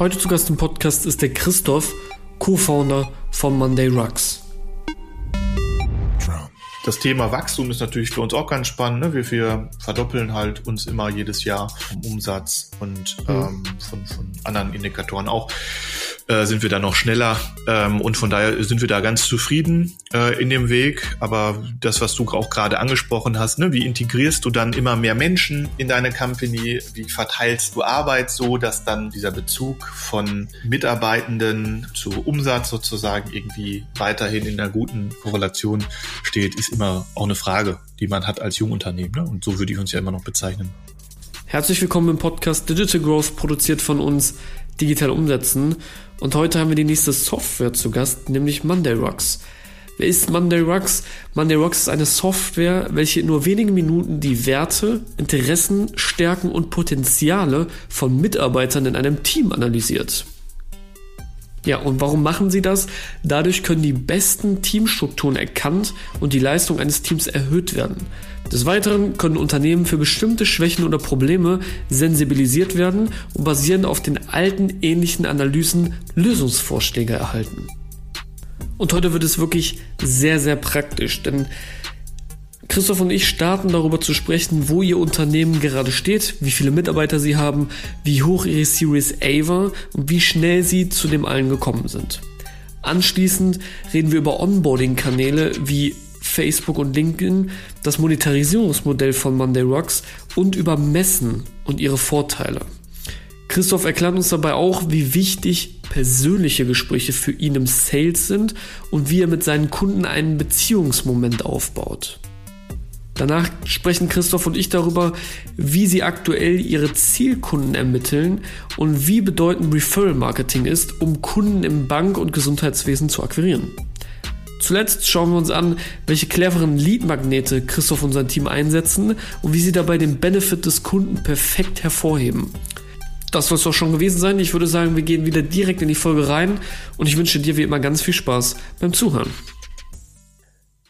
Heute zu Gast im Podcast ist der Christoph, Co-Founder von Monday Rocks. Das Thema Wachstum ist natürlich für uns auch ganz spannend. Ne? Wir, wir verdoppeln halt uns immer jedes Jahr vom Umsatz und mhm. ähm, von, von anderen Indikatoren auch äh, sind wir da noch schneller ähm, und von daher sind wir da ganz zufrieden äh, in dem Weg. Aber das, was du auch gerade angesprochen hast, ne, wie integrierst du dann immer mehr Menschen in deine Company? Wie verteilst du Arbeit so, dass dann dieser Bezug von Mitarbeitenden zu Umsatz sozusagen irgendwie weiterhin in einer guten Korrelation steht, ist immer auch eine Frage, die man hat als Jungunternehmen. Ne? Und so würde ich uns ja immer noch bezeichnen. Herzlich willkommen im Podcast Digital Growth, produziert von uns Digital Umsetzen. Und heute haben wir die nächste Software zu Gast, nämlich Monday Rocks. Wer ist Monday Rocks? Monday Rocks ist eine Software, welche in nur wenigen Minuten die Werte, Interessen, Stärken und Potenziale von Mitarbeitern in einem Team analysiert. Ja, und warum machen sie das? Dadurch können die besten Teamstrukturen erkannt und die Leistung eines Teams erhöht werden. Des Weiteren können Unternehmen für bestimmte Schwächen oder Probleme sensibilisiert werden und basierend auf den alten ähnlichen Analysen Lösungsvorschläge erhalten. Und heute wird es wirklich sehr, sehr praktisch, denn Christoph und ich starten darüber zu sprechen, wo Ihr Unternehmen gerade steht, wie viele Mitarbeiter Sie haben, wie hoch Ihre Series A war und wie schnell Sie zu dem allen gekommen sind. Anschließend reden wir über Onboarding-Kanäle wie Facebook und LinkedIn, das Monetarisierungsmodell von Monday Rocks und über Messen und ihre Vorteile. Christoph erklärt uns dabei auch, wie wichtig persönliche Gespräche für ihn im Sales sind und wie er mit seinen Kunden einen Beziehungsmoment aufbaut. Danach sprechen Christoph und ich darüber, wie sie aktuell ihre Zielkunden ermitteln und wie bedeutend Referral Marketing ist, um Kunden im Bank- und Gesundheitswesen zu akquirieren. Zuletzt schauen wir uns an, welche cleveren Lead-Magnete Christoph und sein Team einsetzen und wie sie dabei den Benefit des Kunden perfekt hervorheben. Das soll es doch schon gewesen sein. Ich würde sagen, wir gehen wieder direkt in die Folge rein und ich wünsche dir wie immer ganz viel Spaß beim Zuhören.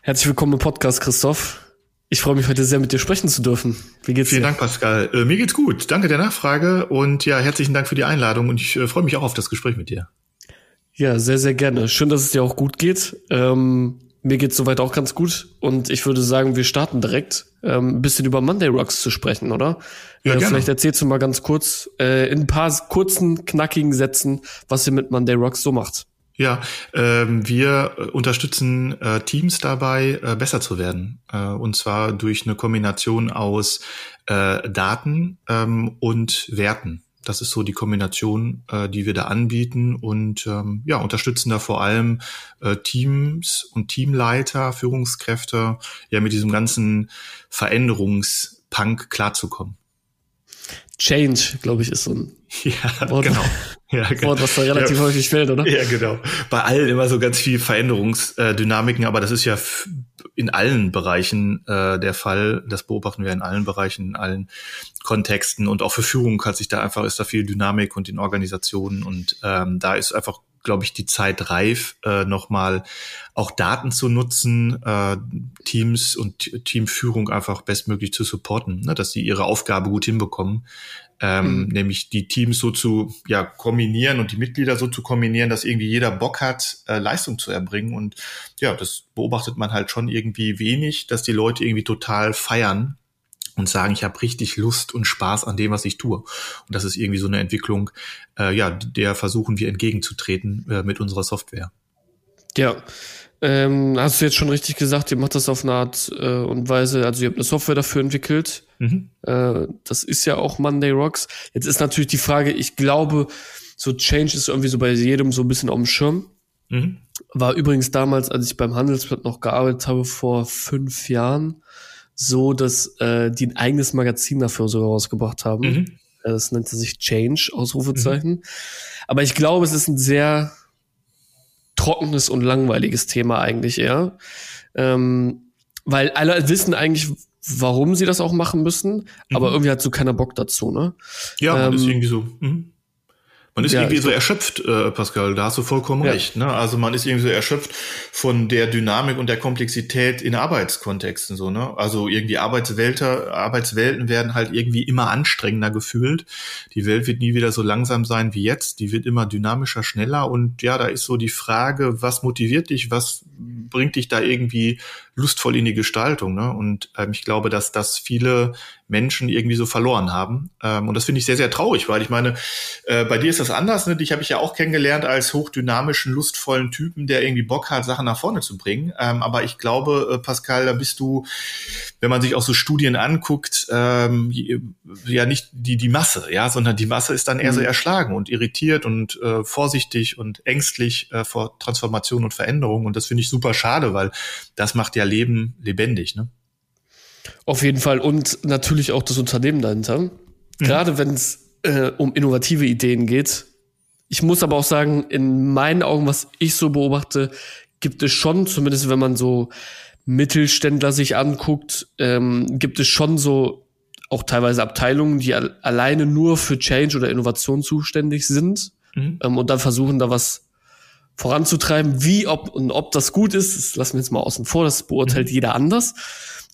Herzlich willkommen im Podcast, Christoph. Ich freue mich heute sehr, mit dir sprechen zu dürfen. Wie geht's Vielen dir? Dank, Pascal. Äh, mir geht's gut. Danke der Nachfrage und ja, herzlichen Dank für die Einladung und ich äh, freue mich auch auf das Gespräch mit dir. Ja, sehr, sehr gerne. Schön, dass es dir auch gut geht. Ähm, mir geht's soweit auch ganz gut und ich würde sagen, wir starten direkt ähm, ein bisschen über Monday Rocks zu sprechen, oder? Ja, äh, vielleicht erzählst du mal ganz kurz äh, in ein paar kurzen, knackigen Sätzen, was ihr mit Monday Rocks so macht. Ja, ähm, wir äh, unterstützen äh, Teams dabei, äh, besser zu werden. Äh, und zwar durch eine Kombination aus äh, Daten ähm, und Werten. Das ist so die Kombination, äh, die wir da anbieten und ähm, ja, unterstützen da vor allem äh, Teams und Teamleiter, Führungskräfte, ja mit diesem ganzen Veränderungspunk klarzukommen. Change, glaube ich, ist so ein ja, Wort, genau. Ja, genau. Wort, was da relativ ja, häufig fällt, oder? Ja, genau. Bei allen immer so ganz viel Veränderungsdynamiken, aber das ist ja in allen Bereichen äh, der Fall. Das beobachten wir in allen Bereichen, in allen Kontexten und auch für Führung hat sich da einfach ist da viel Dynamik und in Organisationen und ähm, da ist einfach glaube ich, die Zeit reif, äh, nochmal auch Daten zu nutzen, äh, Teams und Teamführung einfach bestmöglich zu supporten, ne, dass sie ihre Aufgabe gut hinbekommen ähm, mhm. nämlich die Teams so zu ja, kombinieren und die Mitglieder so zu kombinieren, dass irgendwie jeder Bock hat, äh, Leistung zu erbringen. Und ja, das beobachtet man halt schon irgendwie wenig, dass die Leute irgendwie total feiern und sagen, ich habe richtig Lust und Spaß an dem, was ich tue. Und das ist irgendwie so eine Entwicklung, äh, ja, der versuchen wir entgegenzutreten äh, mit unserer Software. Ja, ähm, hast du jetzt schon richtig gesagt, ihr macht das auf eine Art äh, und Weise, also ihr habt eine Software dafür entwickelt. Mhm. Äh, das ist ja auch Monday Rocks. Jetzt ist natürlich die Frage, ich glaube, so Change ist irgendwie so bei jedem so ein bisschen auf dem Schirm. Mhm. War übrigens damals, als ich beim Handelsblatt noch gearbeitet habe, vor fünf Jahren, so, dass äh, die ein eigenes Magazin dafür sogar rausgebracht haben. Mhm. Äh, das nannte sich Change, Ausrufezeichen. Mhm. Aber ich glaube, es ist ein sehr trockenes und langweiliges Thema eigentlich eher. Ähm, weil alle wissen eigentlich, warum sie das auch machen müssen, mhm. aber irgendwie hat so keiner Bock dazu, ne? Ja, ähm, ist irgendwie so. Mhm. Man ist ja, irgendwie so erschöpft, äh, Pascal, da hast du vollkommen ja. recht. Ne? Also man ist irgendwie so erschöpft von der Dynamik und der Komplexität in Arbeitskontexten. so. Ne? Also irgendwie Arbeitswelter, Arbeitswelten werden halt irgendwie immer anstrengender gefühlt. Die Welt wird nie wieder so langsam sein wie jetzt. Die wird immer dynamischer, schneller. Und ja, da ist so die Frage, was motiviert dich, was bringt dich da irgendwie lustvoll in die Gestaltung. Ne? Und ähm, ich glaube, dass das viele Menschen irgendwie so verloren haben. Ähm, und das finde ich sehr, sehr traurig, weil ich meine, äh, bei dir ist das anders. Ne? Dich habe ich ja auch kennengelernt als hochdynamischen, lustvollen Typen, der irgendwie Bock hat, Sachen nach vorne zu bringen. Ähm, aber ich glaube, äh, Pascal, da bist du, wenn man sich auch so Studien anguckt, ähm, ja nicht die, die Masse, ja, sondern die Masse ist dann eher mhm. so erschlagen und irritiert und äh, vorsichtig und ängstlich äh, vor Transformation und Veränderung. Und das finde ich super schade, weil das macht ja Leben lebendig. Ne? Auf jeden Fall. Und natürlich auch das Unternehmen dahinter. Mhm. Gerade wenn es äh, um innovative Ideen geht. Ich muss aber auch sagen, in meinen Augen, was ich so beobachte, gibt es schon, zumindest wenn man so Mittelständler sich anguckt, ähm, gibt es schon so auch teilweise Abteilungen, die al alleine nur für Change oder Innovation zuständig sind mhm. ähm, und dann versuchen, da was voranzutreiben. Wie ob und ob das gut ist, das lassen wir jetzt mal außen vor, das beurteilt mhm. jeder anders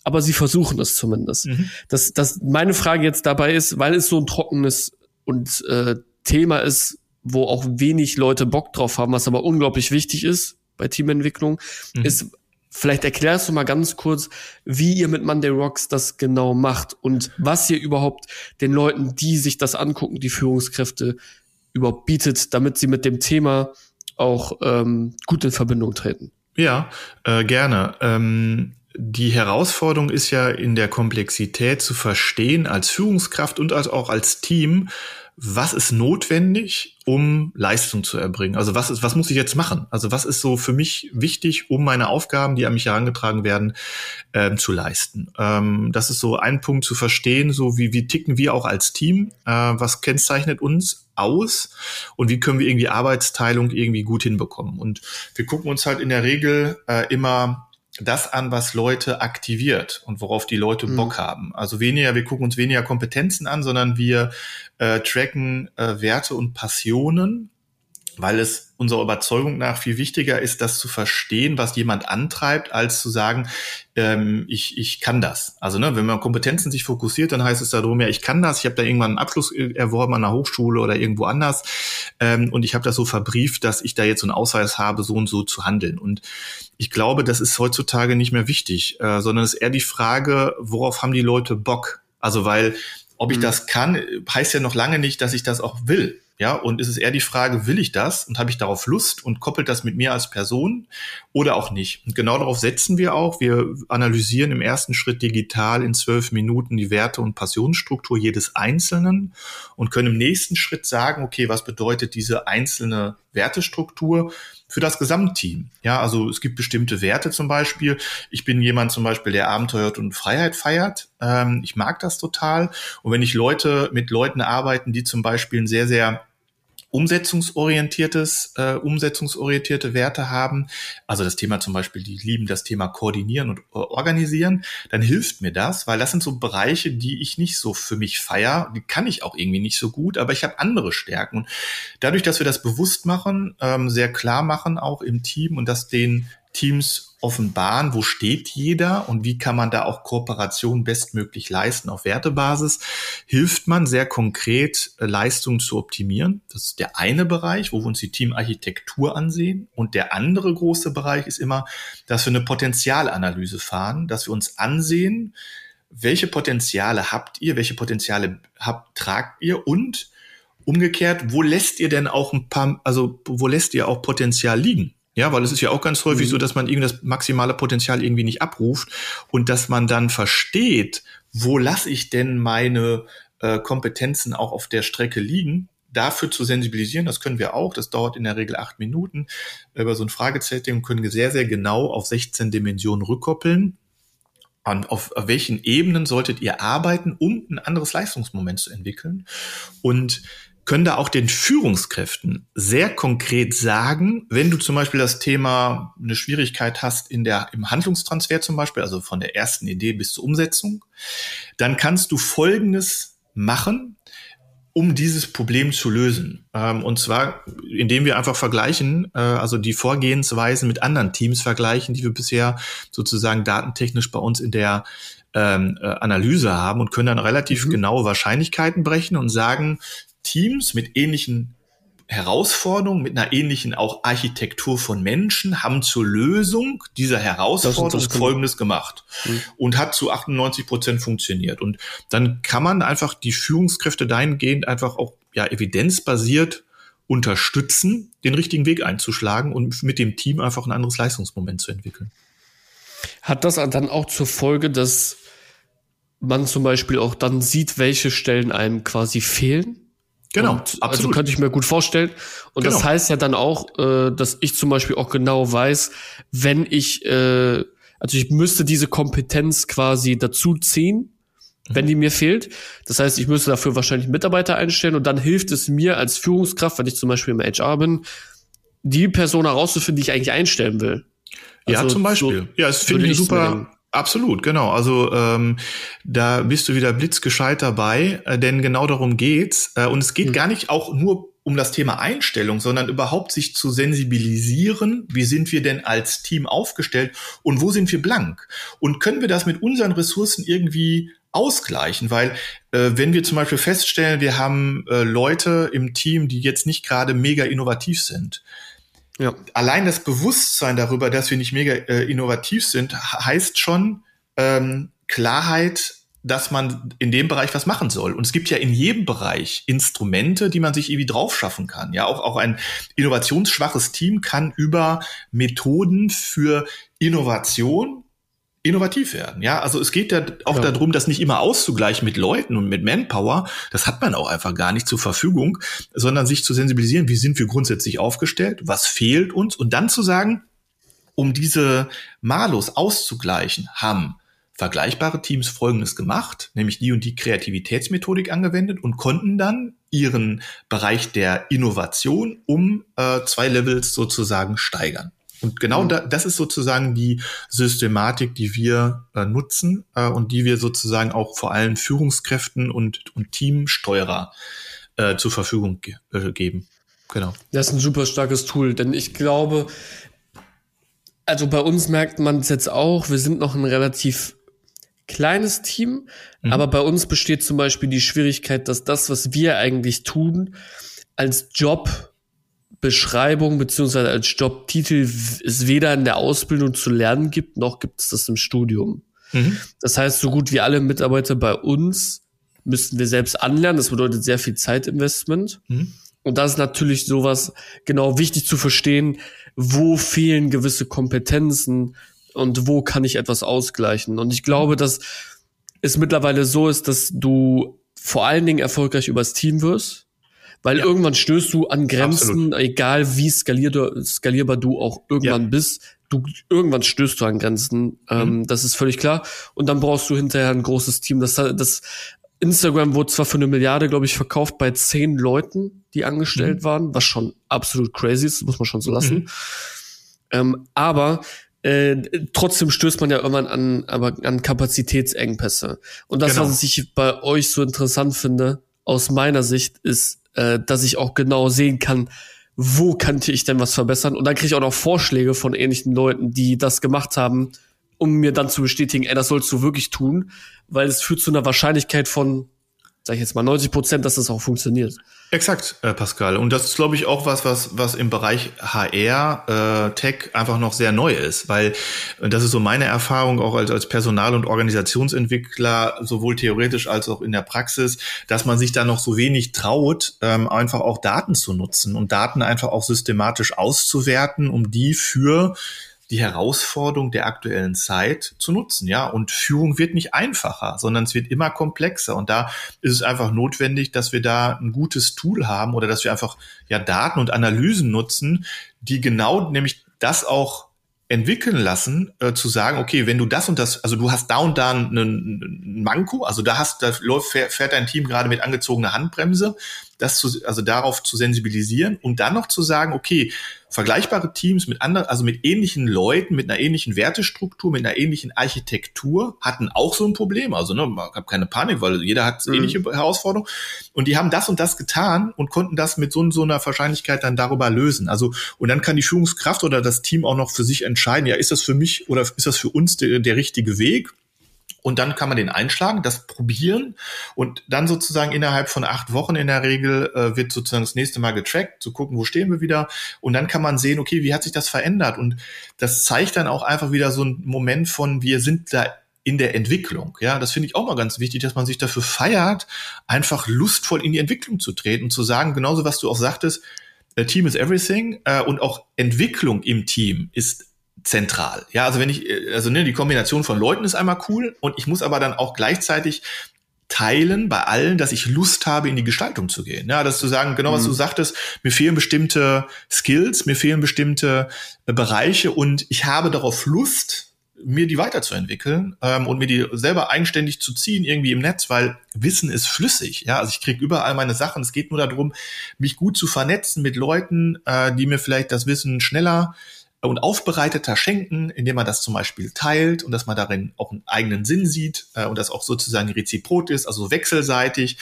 aber sie versuchen es zumindest. Mhm. Das, das, meine Frage jetzt dabei ist, weil es so ein trockenes und äh, Thema ist, wo auch wenig Leute Bock drauf haben, was aber unglaublich wichtig ist bei Teamentwicklung, mhm. ist, vielleicht erklärst du mal ganz kurz, wie ihr mit Monday Rocks das genau macht und was ihr überhaupt den Leuten, die sich das angucken, die Führungskräfte überhaupt bietet, damit sie mit dem Thema auch ähm, gut in Verbindung treten. Ja, äh, gerne. Ähm die Herausforderung ist ja in der Komplexität zu verstehen als Führungskraft und als auch als Team, was ist notwendig, um Leistung zu erbringen? Also was ist, was muss ich jetzt machen? Also was ist so für mich wichtig, um meine Aufgaben, die an mich herangetragen werden, ähm, zu leisten? Ähm, das ist so ein Punkt zu verstehen, so wie, wie ticken wir auch als Team? Äh, was kennzeichnet uns aus? Und wie können wir irgendwie Arbeitsteilung irgendwie gut hinbekommen? Und wir gucken uns halt in der Regel äh, immer das an, was Leute aktiviert und worauf die Leute mhm. Bock haben. Also weniger, wir gucken uns weniger Kompetenzen an, sondern wir äh, tracken äh, Werte und Passionen weil es unserer Überzeugung nach viel wichtiger ist, das zu verstehen, was jemand antreibt, als zu sagen, ähm, ich, ich kann das. Also ne, wenn man Kompetenzen sich fokussiert, dann heißt es darum, ja, ich kann das, ich habe da irgendwann einen Abschluss erworben an einer Hochschule oder irgendwo anders ähm, und ich habe das so verbrieft, dass ich da jetzt so einen Ausweis habe, so und so zu handeln. Und ich glaube, das ist heutzutage nicht mehr wichtig, äh, sondern es ist eher die Frage, worauf haben die Leute Bock? Also weil ob ich mhm. das kann, heißt ja noch lange nicht, dass ich das auch will. Ja, und ist es eher die Frage, will ich das und habe ich darauf Lust und koppelt das mit mir als Person oder auch nicht? Und genau darauf setzen wir auch. Wir analysieren im ersten Schritt digital in zwölf Minuten die Werte- und Passionsstruktur jedes Einzelnen und können im nächsten Schritt sagen, okay, was bedeutet diese einzelne Wertestruktur für das Gesamtteam. Ja, also es gibt bestimmte Werte zum Beispiel. Ich bin jemand zum Beispiel, der Abenteuer und Freiheit feiert. Ähm, ich mag das total. Und wenn ich Leute mit Leuten arbeiten, die zum Beispiel ein sehr, sehr umsetzungsorientiertes, äh, umsetzungsorientierte Werte haben, also das Thema zum Beispiel, die lieben das Thema koordinieren und äh, organisieren, dann hilft mir das, weil das sind so Bereiche, die ich nicht so für mich feier, die kann ich auch irgendwie nicht so gut, aber ich habe andere Stärken. Und dadurch, dass wir das bewusst machen, ähm, sehr klar machen, auch im Team und das den Teams offenbaren, wo steht jeder und wie kann man da auch Kooperation bestmöglich leisten auf Wertebasis, hilft man sehr konkret, äh, Leistungen zu optimieren. Das ist der eine Bereich, wo wir uns die Teamarchitektur ansehen. Und der andere große Bereich ist immer, dass wir eine Potenzialanalyse fahren, dass wir uns ansehen, welche Potenziale habt ihr, welche Potenziale habt, tragt ihr und umgekehrt, wo lässt ihr denn auch ein paar, also wo lässt ihr auch Potenzial liegen? Ja, weil es ist ja auch ganz häufig mhm. so, dass man irgendwie das maximale Potenzial irgendwie nicht abruft und dass man dann versteht, wo lasse ich denn meine äh, Kompetenzen auch auf der Strecke liegen, dafür zu sensibilisieren, das können wir auch, das dauert in der Regel acht Minuten über so ein Fragezettel können sehr, sehr genau auf 16 Dimensionen rückkoppeln. Und auf, auf welchen Ebenen solltet ihr arbeiten, um ein anderes Leistungsmoment zu entwickeln? Und können da auch den Führungskräften sehr konkret sagen, wenn du zum Beispiel das Thema eine Schwierigkeit hast in der, im Handlungstransfer zum Beispiel, also von der ersten Idee bis zur Umsetzung, dann kannst du Folgendes machen. um dieses Problem zu lösen. Ähm, und zwar, indem wir einfach vergleichen, äh, also die Vorgehensweisen mit anderen Teams vergleichen, die wir bisher sozusagen datentechnisch bei uns in der ähm, äh, Analyse haben und können dann relativ mhm. genaue Wahrscheinlichkeiten brechen und sagen, Teams mit ähnlichen Herausforderungen, mit einer ähnlichen auch Architektur von Menschen, haben zur Lösung dieser Herausforderung das das Folgendes gemacht mhm. und hat zu 98 Prozent funktioniert. Und dann kann man einfach die Führungskräfte dahingehend einfach auch ja evidenzbasiert unterstützen, den richtigen Weg einzuschlagen und mit dem Team einfach ein anderes Leistungsmoment zu entwickeln. Hat das dann auch zur Folge, dass man zum Beispiel auch dann sieht, welche Stellen einem quasi fehlen? Genau, und, also absolut. Also könnte ich mir gut vorstellen. Und genau. das heißt ja dann auch, äh, dass ich zum Beispiel auch genau weiß, wenn ich, äh, also ich müsste diese Kompetenz quasi dazu ziehen, mhm. wenn die mir fehlt. Das heißt, ich müsste dafür wahrscheinlich Mitarbeiter einstellen und dann hilft es mir als Führungskraft, wenn ich zum Beispiel im HR bin, die Person herauszufinden, die ich eigentlich einstellen will. Also ja, zum Beispiel. So ja, es finde ich super, Absolut, genau. Also ähm, da bist du wieder blitzgescheit dabei, äh, denn genau darum geht's. Äh, und es geht mhm. gar nicht auch nur um das Thema Einstellung, sondern überhaupt sich zu sensibilisieren, wie sind wir denn als Team aufgestellt und wo sind wir blank? Und können wir das mit unseren Ressourcen irgendwie ausgleichen? Weil äh, wenn wir zum Beispiel feststellen, wir haben äh, Leute im Team, die jetzt nicht gerade mega innovativ sind, ja. Allein das Bewusstsein darüber, dass wir nicht mega äh, innovativ sind, heißt schon ähm, Klarheit, dass man in dem Bereich was machen soll. Und es gibt ja in jedem Bereich Instrumente, die man sich irgendwie drauf schaffen kann. Ja, auch, auch ein innovationsschwaches Team kann über Methoden für Innovation innovativ werden. Ja, also es geht ja auch ja. darum, das nicht immer auszugleichen mit Leuten und mit Manpower. Das hat man auch einfach gar nicht zur Verfügung, sondern sich zu sensibilisieren, wie sind wir grundsätzlich aufgestellt, was fehlt uns und dann zu sagen, um diese Malus auszugleichen, haben vergleichbare Teams Folgendes gemacht, nämlich die und die Kreativitätsmethodik angewendet und konnten dann ihren Bereich der Innovation um äh, zwei Levels sozusagen steigern. Und genau mhm. da, das ist sozusagen die Systematik, die wir äh, nutzen äh, und die wir sozusagen auch vor allem Führungskräften und, und Teamsteuerer äh, zur Verfügung ge äh, geben. Genau. Das ist ein super starkes Tool, denn ich glaube, also bei uns merkt man es jetzt auch, wir sind noch ein relativ kleines Team, mhm. aber bei uns besteht zum Beispiel die Schwierigkeit, dass das, was wir eigentlich tun, als Job Beschreibung beziehungsweise als Jobtitel es weder in der Ausbildung zu lernen gibt, noch gibt es das im Studium. Mhm. Das heißt, so gut wie alle Mitarbeiter bei uns müssten wir selbst anlernen. Das bedeutet sehr viel Zeitinvestment. Mhm. Und das ist natürlich sowas genau wichtig zu verstehen, wo fehlen gewisse Kompetenzen und wo kann ich etwas ausgleichen. Und ich glaube, dass es mittlerweile so ist, dass du vor allen Dingen erfolgreich übers Team wirst weil ja. irgendwann stößt du an Grenzen, Absolut. egal wie skalier skalierbar du auch irgendwann ja. bist. Du, irgendwann stößt du an Grenzen. Ähm, mhm. Das ist völlig klar. Und dann brauchst du hinterher ein großes Team. Das, das Instagram wurde zwar für eine Milliarde, glaube ich, verkauft bei zehn Leuten, die angestellt mhm. waren, was schon absolut crazy ist, muss man schon so lassen. Mhm. Ähm, aber äh, trotzdem stößt man ja irgendwann an, aber an Kapazitätsengpässe. Und das, genau. was ich bei euch so interessant finde, aus meiner Sicht, ist, äh, dass ich auch genau sehen kann, wo könnte ich denn was verbessern? Und dann kriege ich auch noch Vorschläge von ähnlichen Leuten, die das gemacht haben, um mir dann zu bestätigen, ey, das sollst du wirklich tun, weil es führt zu einer Wahrscheinlichkeit von sag ich jetzt mal 90 Prozent, dass das auch funktioniert. Exakt, äh, Pascal. Und das ist, glaube ich, auch was, was, was im Bereich HR, äh, Tech einfach noch sehr neu ist, weil äh, das ist so meine Erfahrung auch als, als Personal- und Organisationsentwickler, sowohl theoretisch als auch in der Praxis, dass man sich da noch so wenig traut, ähm, einfach auch Daten zu nutzen und Daten einfach auch systematisch auszuwerten, um die für die Herausforderung der aktuellen Zeit zu nutzen, ja. Und Führung wird nicht einfacher, sondern es wird immer komplexer. Und da ist es einfach notwendig, dass wir da ein gutes Tool haben oder dass wir einfach ja Daten und Analysen nutzen, die genau nämlich das auch entwickeln lassen, äh, zu sagen, okay, wenn du das und das, also du hast da und da einen, einen Manko, also da hast, da läuft, fährt dein Team gerade mit angezogener Handbremse das zu, also darauf zu sensibilisieren und dann noch zu sagen, okay, vergleichbare Teams mit anderen, also mit ähnlichen Leuten, mit einer ähnlichen Wertestruktur, mit einer ähnlichen Architektur hatten auch so ein Problem. Also ne, man hat keine Panik, weil jeder hat mhm. ähnliche Herausforderungen. Und die haben das und das getan und konnten das mit so, so einer Wahrscheinlichkeit dann darüber lösen. Also und dann kann die Führungskraft oder das Team auch noch für sich entscheiden, ja, ist das für mich oder ist das für uns der, der richtige Weg? Und dann kann man den einschlagen, das probieren und dann sozusagen innerhalb von acht Wochen in der Regel äh, wird sozusagen das nächste Mal getrackt, zu gucken, wo stehen wir wieder. Und dann kann man sehen, okay, wie hat sich das verändert? Und das zeigt dann auch einfach wieder so ein Moment von, wir sind da in der Entwicklung. Ja, das finde ich auch mal ganz wichtig, dass man sich dafür feiert, einfach lustvoll in die Entwicklung zu treten und zu sagen, genauso was du auch sagtest, äh, Team is everything äh, und auch Entwicklung im Team ist zentral. Ja, also wenn ich, also ne, die Kombination von Leuten ist einmal cool und ich muss aber dann auch gleichzeitig teilen bei allen, dass ich Lust habe, in die Gestaltung zu gehen. Ja, das zu sagen, genau was mhm. du sagtest, mir fehlen bestimmte Skills, mir fehlen bestimmte äh, Bereiche und ich habe darauf Lust, mir die weiterzuentwickeln ähm, und mir die selber eigenständig zu ziehen irgendwie im Netz, weil Wissen ist flüssig. Ja, also ich kriege überall meine Sachen. Es geht nur darum, mich gut zu vernetzen mit Leuten, äh, die mir vielleicht das Wissen schneller und aufbereiteter schenken, indem man das zum Beispiel teilt und dass man darin auch einen eigenen Sinn sieht äh, und das auch sozusagen reziprot ist, also wechselseitig.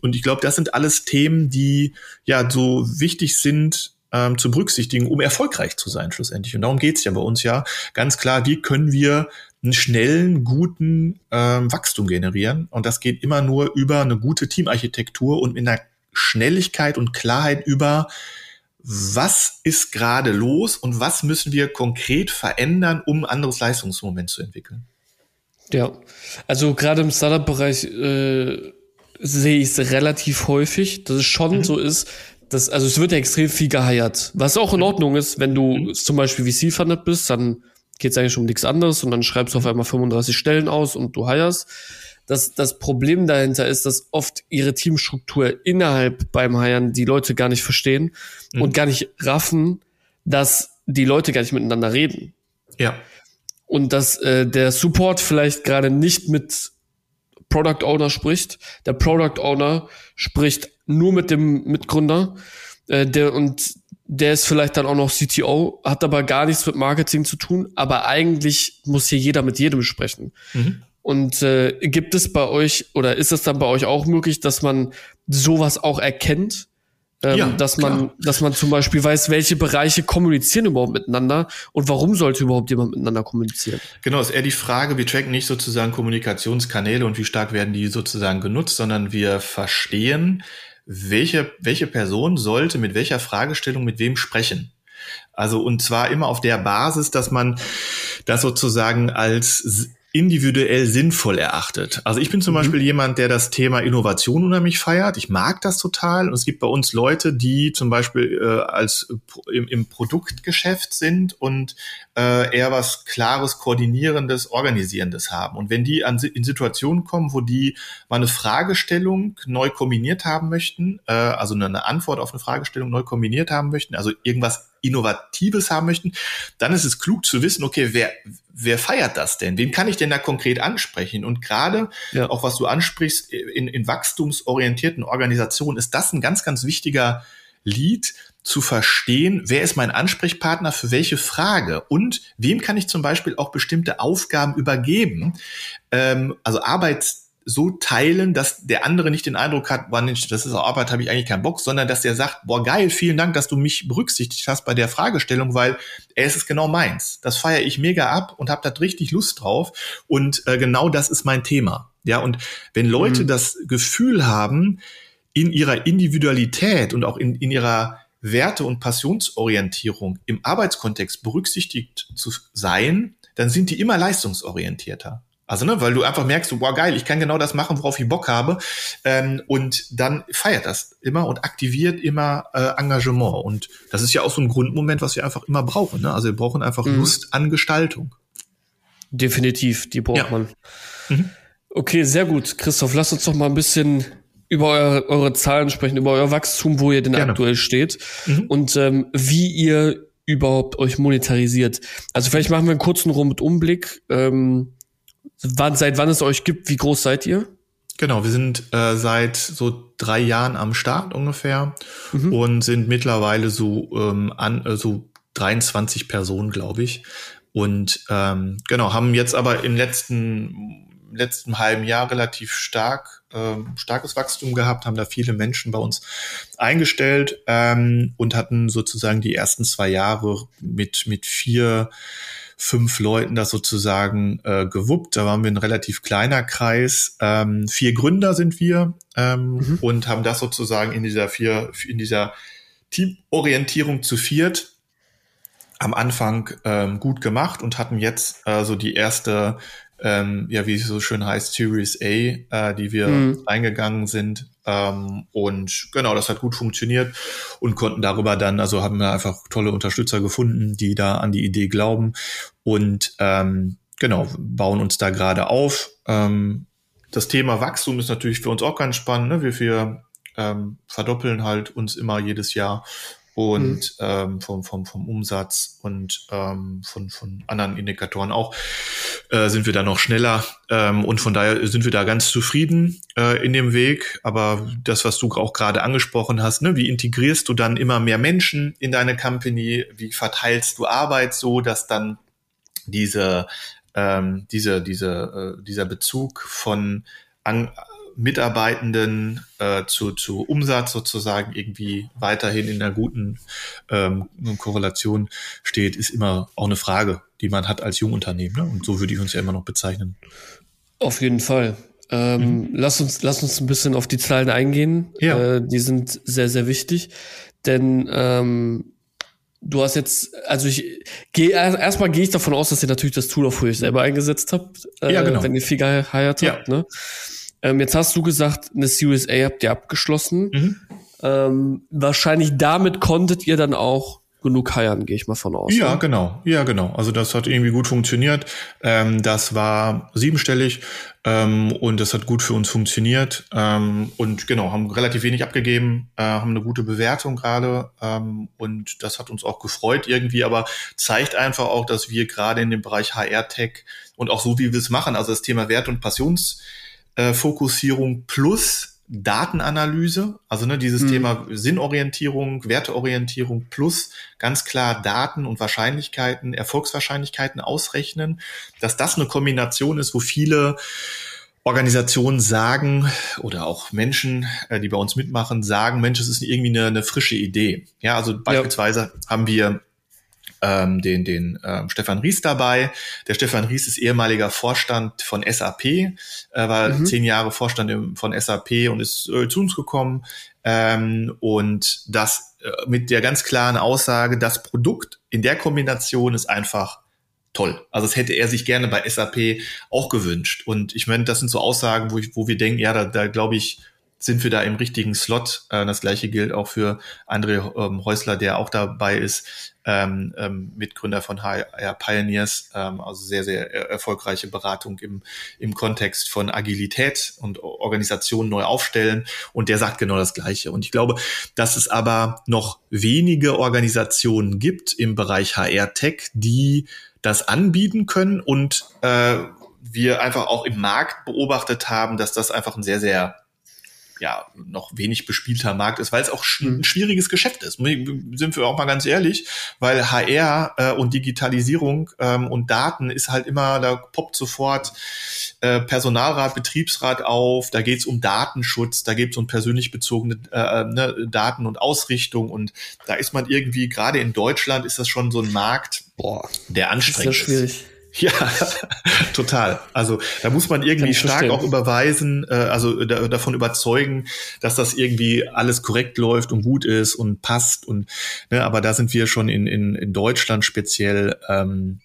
Und ich glaube, das sind alles Themen, die ja so wichtig sind, ähm, zu berücksichtigen, um erfolgreich zu sein schlussendlich. Und darum geht's ja bei uns ja ganz klar, wie können wir einen schnellen, guten ähm, Wachstum generieren. Und das geht immer nur über eine gute Teamarchitektur und mit einer Schnelligkeit und Klarheit über was ist gerade los und was müssen wir konkret verändern, um ein anderes Leistungsmoment zu entwickeln? Ja, also gerade im Startup-Bereich äh, sehe ich es relativ häufig, dass es schon mhm. so ist, dass, also es wird ja extrem viel geheiert, was auch in mhm. Ordnung ist, wenn du mhm. zum Beispiel VC-Funded bist, dann geht es eigentlich um nichts anderes und dann schreibst du auf einmal 35 Stellen aus und du heierst das, das Problem dahinter ist, dass oft ihre Teamstruktur innerhalb beim Hiren die Leute gar nicht verstehen mhm. und gar nicht raffen, dass die Leute gar nicht miteinander reden. Ja. Und dass äh, der Support vielleicht gerade nicht mit Product Owner spricht. Der Product Owner spricht nur mit dem Mitgründer. Äh, der und der ist vielleicht dann auch noch CTO, hat aber gar nichts mit Marketing zu tun, aber eigentlich muss hier jeder mit jedem sprechen. Mhm. Und äh, gibt es bei euch oder ist es dann bei euch auch möglich, dass man sowas auch erkennt? Ähm, ja, dass man, klar. dass man zum Beispiel weiß, welche Bereiche kommunizieren überhaupt miteinander und warum sollte überhaupt jemand miteinander kommunizieren? Genau, ist eher die Frage, wir tracken nicht sozusagen Kommunikationskanäle und wie stark werden die sozusagen genutzt, sondern wir verstehen, welche, welche Person sollte mit welcher Fragestellung mit wem sprechen. Also und zwar immer auf der Basis, dass man das sozusagen als individuell sinnvoll erachtet. Also ich bin zum mhm. Beispiel jemand, der das Thema Innovation unheimlich feiert. Ich mag das total. Und es gibt bei uns Leute, die zum Beispiel äh, als im, im Produktgeschäft sind und äh, eher was Klares, Koordinierendes, Organisierendes haben. Und wenn die an, in Situationen kommen, wo die mal eine Fragestellung neu kombiniert haben möchten, äh, also eine Antwort auf eine Fragestellung neu kombiniert haben möchten, also irgendwas Innovatives haben möchten, dann ist es klug zu wissen, okay, wer, wer feiert das denn? Wen kann ich denn da konkret ansprechen? Und gerade ja. auch was du ansprichst, in, in wachstumsorientierten Organisationen ist das ein ganz, ganz wichtiger Lied, zu verstehen, wer ist mein Ansprechpartner für welche Frage und wem kann ich zum Beispiel auch bestimmte Aufgaben übergeben, ähm, also Arbeits so teilen, dass der andere nicht den Eindruck hat, boah, Mensch, das ist Arbeit, habe ich eigentlich keinen Bock, sondern dass der sagt, boah, geil, vielen Dank, dass du mich berücksichtigt hast bei der Fragestellung, weil er ist es genau meins. Das feiere ich mega ab und habe da richtig Lust drauf und äh, genau das ist mein Thema. Ja, und wenn Leute mhm. das Gefühl haben, in ihrer Individualität und auch in, in ihrer Werte- und Passionsorientierung im Arbeitskontext berücksichtigt zu sein, dann sind die immer leistungsorientierter. Also, ne, weil du einfach merkst, so, boah, geil, ich kann genau das machen, worauf ich Bock habe. Ähm, und dann feiert das immer und aktiviert immer äh, Engagement. Und das ist ja auch so ein Grundmoment, was wir einfach immer brauchen. Ne? Also wir brauchen einfach mhm. Lust an Gestaltung. Definitiv, die braucht ja. man. Mhm. Okay, sehr gut. Christoph, lass uns doch mal ein bisschen über eure, eure Zahlen sprechen, über euer Wachstum, wo ihr denn Gerne. aktuell steht mhm. und ähm, wie ihr überhaupt euch monetarisiert. Also vielleicht machen wir einen kurzen Rundumblick. Ähm, wann, seit wann es euch gibt, wie groß seid ihr? Genau, wir sind äh, seit so drei Jahren am Start ungefähr mhm. und sind mittlerweile so ähm, an äh, so 23 Personen, glaube ich. Und ähm, genau, haben jetzt aber im letzten letzten halben Jahr relativ stark ähm, starkes Wachstum gehabt, haben da viele Menschen bei uns eingestellt ähm, und hatten sozusagen die ersten zwei Jahre mit mit vier fünf Leuten das sozusagen äh, gewuppt. Da waren wir ein relativ kleiner Kreis. Ähm, vier Gründer sind wir ähm, mhm. und haben das sozusagen in dieser vier, in dieser Teamorientierung zu viert am Anfang ähm, gut gemacht und hatten jetzt äh, so die erste ähm, ja, wie es so schön heißt, Series A, äh, die wir mhm. eingegangen sind. Ähm, und genau, das hat gut funktioniert und konnten darüber dann, also haben wir einfach tolle Unterstützer gefunden, die da an die Idee glauben und ähm, genau, bauen uns da gerade auf. Ähm, das Thema Wachstum ist natürlich für uns auch ganz spannend. Ne? Wir, wir ähm, verdoppeln halt uns immer jedes Jahr und mhm. ähm, vom, vom, vom Umsatz und ähm, von, von anderen Indikatoren auch äh, sind wir da noch schneller ähm, und von daher sind wir da ganz zufrieden äh, in dem Weg. Aber das, was du auch gerade angesprochen hast, ne, wie integrierst du dann immer mehr Menschen in deine Company? Wie verteilst du Arbeit so, dass dann diese ähm, diese diese äh, dieser Bezug von an, Mitarbeitenden äh, zu, zu Umsatz sozusagen irgendwie weiterhin in einer guten ähm, Korrelation steht, ist immer auch eine Frage, die man hat als Jungunternehmen. Ne? Und so würde ich uns ja immer noch bezeichnen. Auf jeden Fall. Ähm, mhm. lass uns, lass uns ein bisschen auf die Zahlen eingehen. Ja. Äh, die sind sehr, sehr wichtig. Denn ähm, du hast jetzt, also ich gehe erstmal gehe ich davon aus, dass ihr natürlich das Tool auch für euch selber eingesetzt habt, äh, ja, genau. wenn ihr viel geheiert habt. Ja. Ne? Ähm, jetzt hast du gesagt, eine Series A habt ihr abgeschlossen. Mhm. Ähm, wahrscheinlich damit konntet ihr dann auch genug heiern, gehe ich mal von aus. Ja, ne? genau. Ja, genau. Also das hat irgendwie gut funktioniert. Ähm, das war siebenstellig ähm, und das hat gut für uns funktioniert. Ähm, und genau, haben relativ wenig abgegeben, äh, haben eine gute Bewertung gerade ähm, und das hat uns auch gefreut irgendwie, aber zeigt einfach auch, dass wir gerade in dem Bereich HR-Tech und auch so, wie wir es machen, also das Thema Wert und Passions äh, Fokussierung plus Datenanalyse, also ne, dieses mhm. Thema Sinnorientierung, Werteorientierung plus ganz klar Daten und Wahrscheinlichkeiten, Erfolgswahrscheinlichkeiten ausrechnen, dass das eine Kombination ist, wo viele Organisationen sagen oder auch Menschen, äh, die bei uns mitmachen, sagen, Mensch, es ist irgendwie eine, eine frische Idee. Ja, also beispielsweise ja. haben wir ähm, den, den ähm, Stefan Ries dabei. Der Stefan Ries ist ehemaliger Vorstand von SAP, äh, war mhm. zehn Jahre Vorstand im, von SAP und ist äh, zu uns gekommen. Ähm, und das äh, mit der ganz klaren Aussage, das Produkt in der Kombination ist einfach toll. Also das hätte er sich gerne bei SAP auch gewünscht. Und ich meine, das sind so Aussagen, wo, ich, wo wir denken, ja, da, da glaube ich, sind wir da im richtigen Slot. Äh, das gleiche gilt auch für André ähm, Häusler, der auch dabei ist, ähm, ähm, Mitgründer von HR Pioneers, ähm, also sehr, sehr erfolgreiche Beratung im, im Kontext von Agilität und Organisation neu aufstellen. Und der sagt genau das Gleiche. Und ich glaube, dass es aber noch wenige Organisationen gibt im Bereich HR Tech, die das anbieten können und äh, wir einfach auch im Markt beobachtet haben, dass das einfach ein sehr, sehr ja noch wenig bespielter Markt ist, weil es auch ein mhm. schwieriges Geschäft ist. Sind wir auch mal ganz ehrlich, weil HR äh, und Digitalisierung ähm, und Daten ist halt immer, da poppt sofort äh, Personalrat, Betriebsrat auf, da geht es um Datenschutz, da geht es um persönlich bezogene äh, ne, Daten und Ausrichtung und da ist man irgendwie, gerade in Deutschland ist das schon so ein Markt, Boah, der anstrengend ist. schwierig. Ist. Ja, total. Also da muss man irgendwie stark verstehen. auch überweisen, äh, also da, davon überzeugen, dass das irgendwie alles korrekt läuft und gut ist und passt. Und ne, aber da sind wir schon in, in, in Deutschland speziell ähm,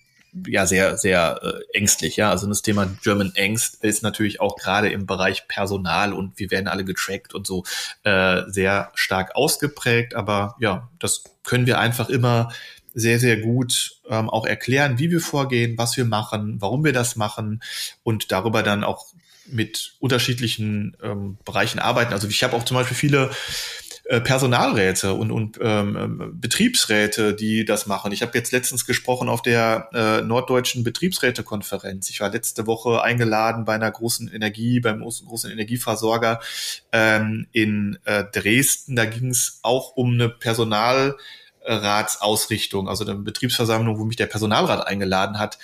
ja sehr sehr äh, ängstlich. Ja, also das Thema German Angst ist natürlich auch gerade im Bereich Personal und wir werden alle getrackt und so äh, sehr stark ausgeprägt. Aber ja, das können wir einfach immer sehr, sehr gut ähm, auch erklären, wie wir vorgehen, was wir machen, warum wir das machen und darüber dann auch mit unterschiedlichen ähm, Bereichen arbeiten. Also ich habe auch zum Beispiel viele äh, Personalräte und, und ähm, Betriebsräte, die das machen. Ich habe jetzt letztens gesprochen auf der äh, norddeutschen Betriebsrätekonferenz. Ich war letzte Woche eingeladen bei einer großen Energie, beim großen Energieversorger ähm, in äh, Dresden. Da ging es auch um eine Personal Ratsausrichtung, also eine Betriebsversammlung, wo mich der Personalrat eingeladen hat,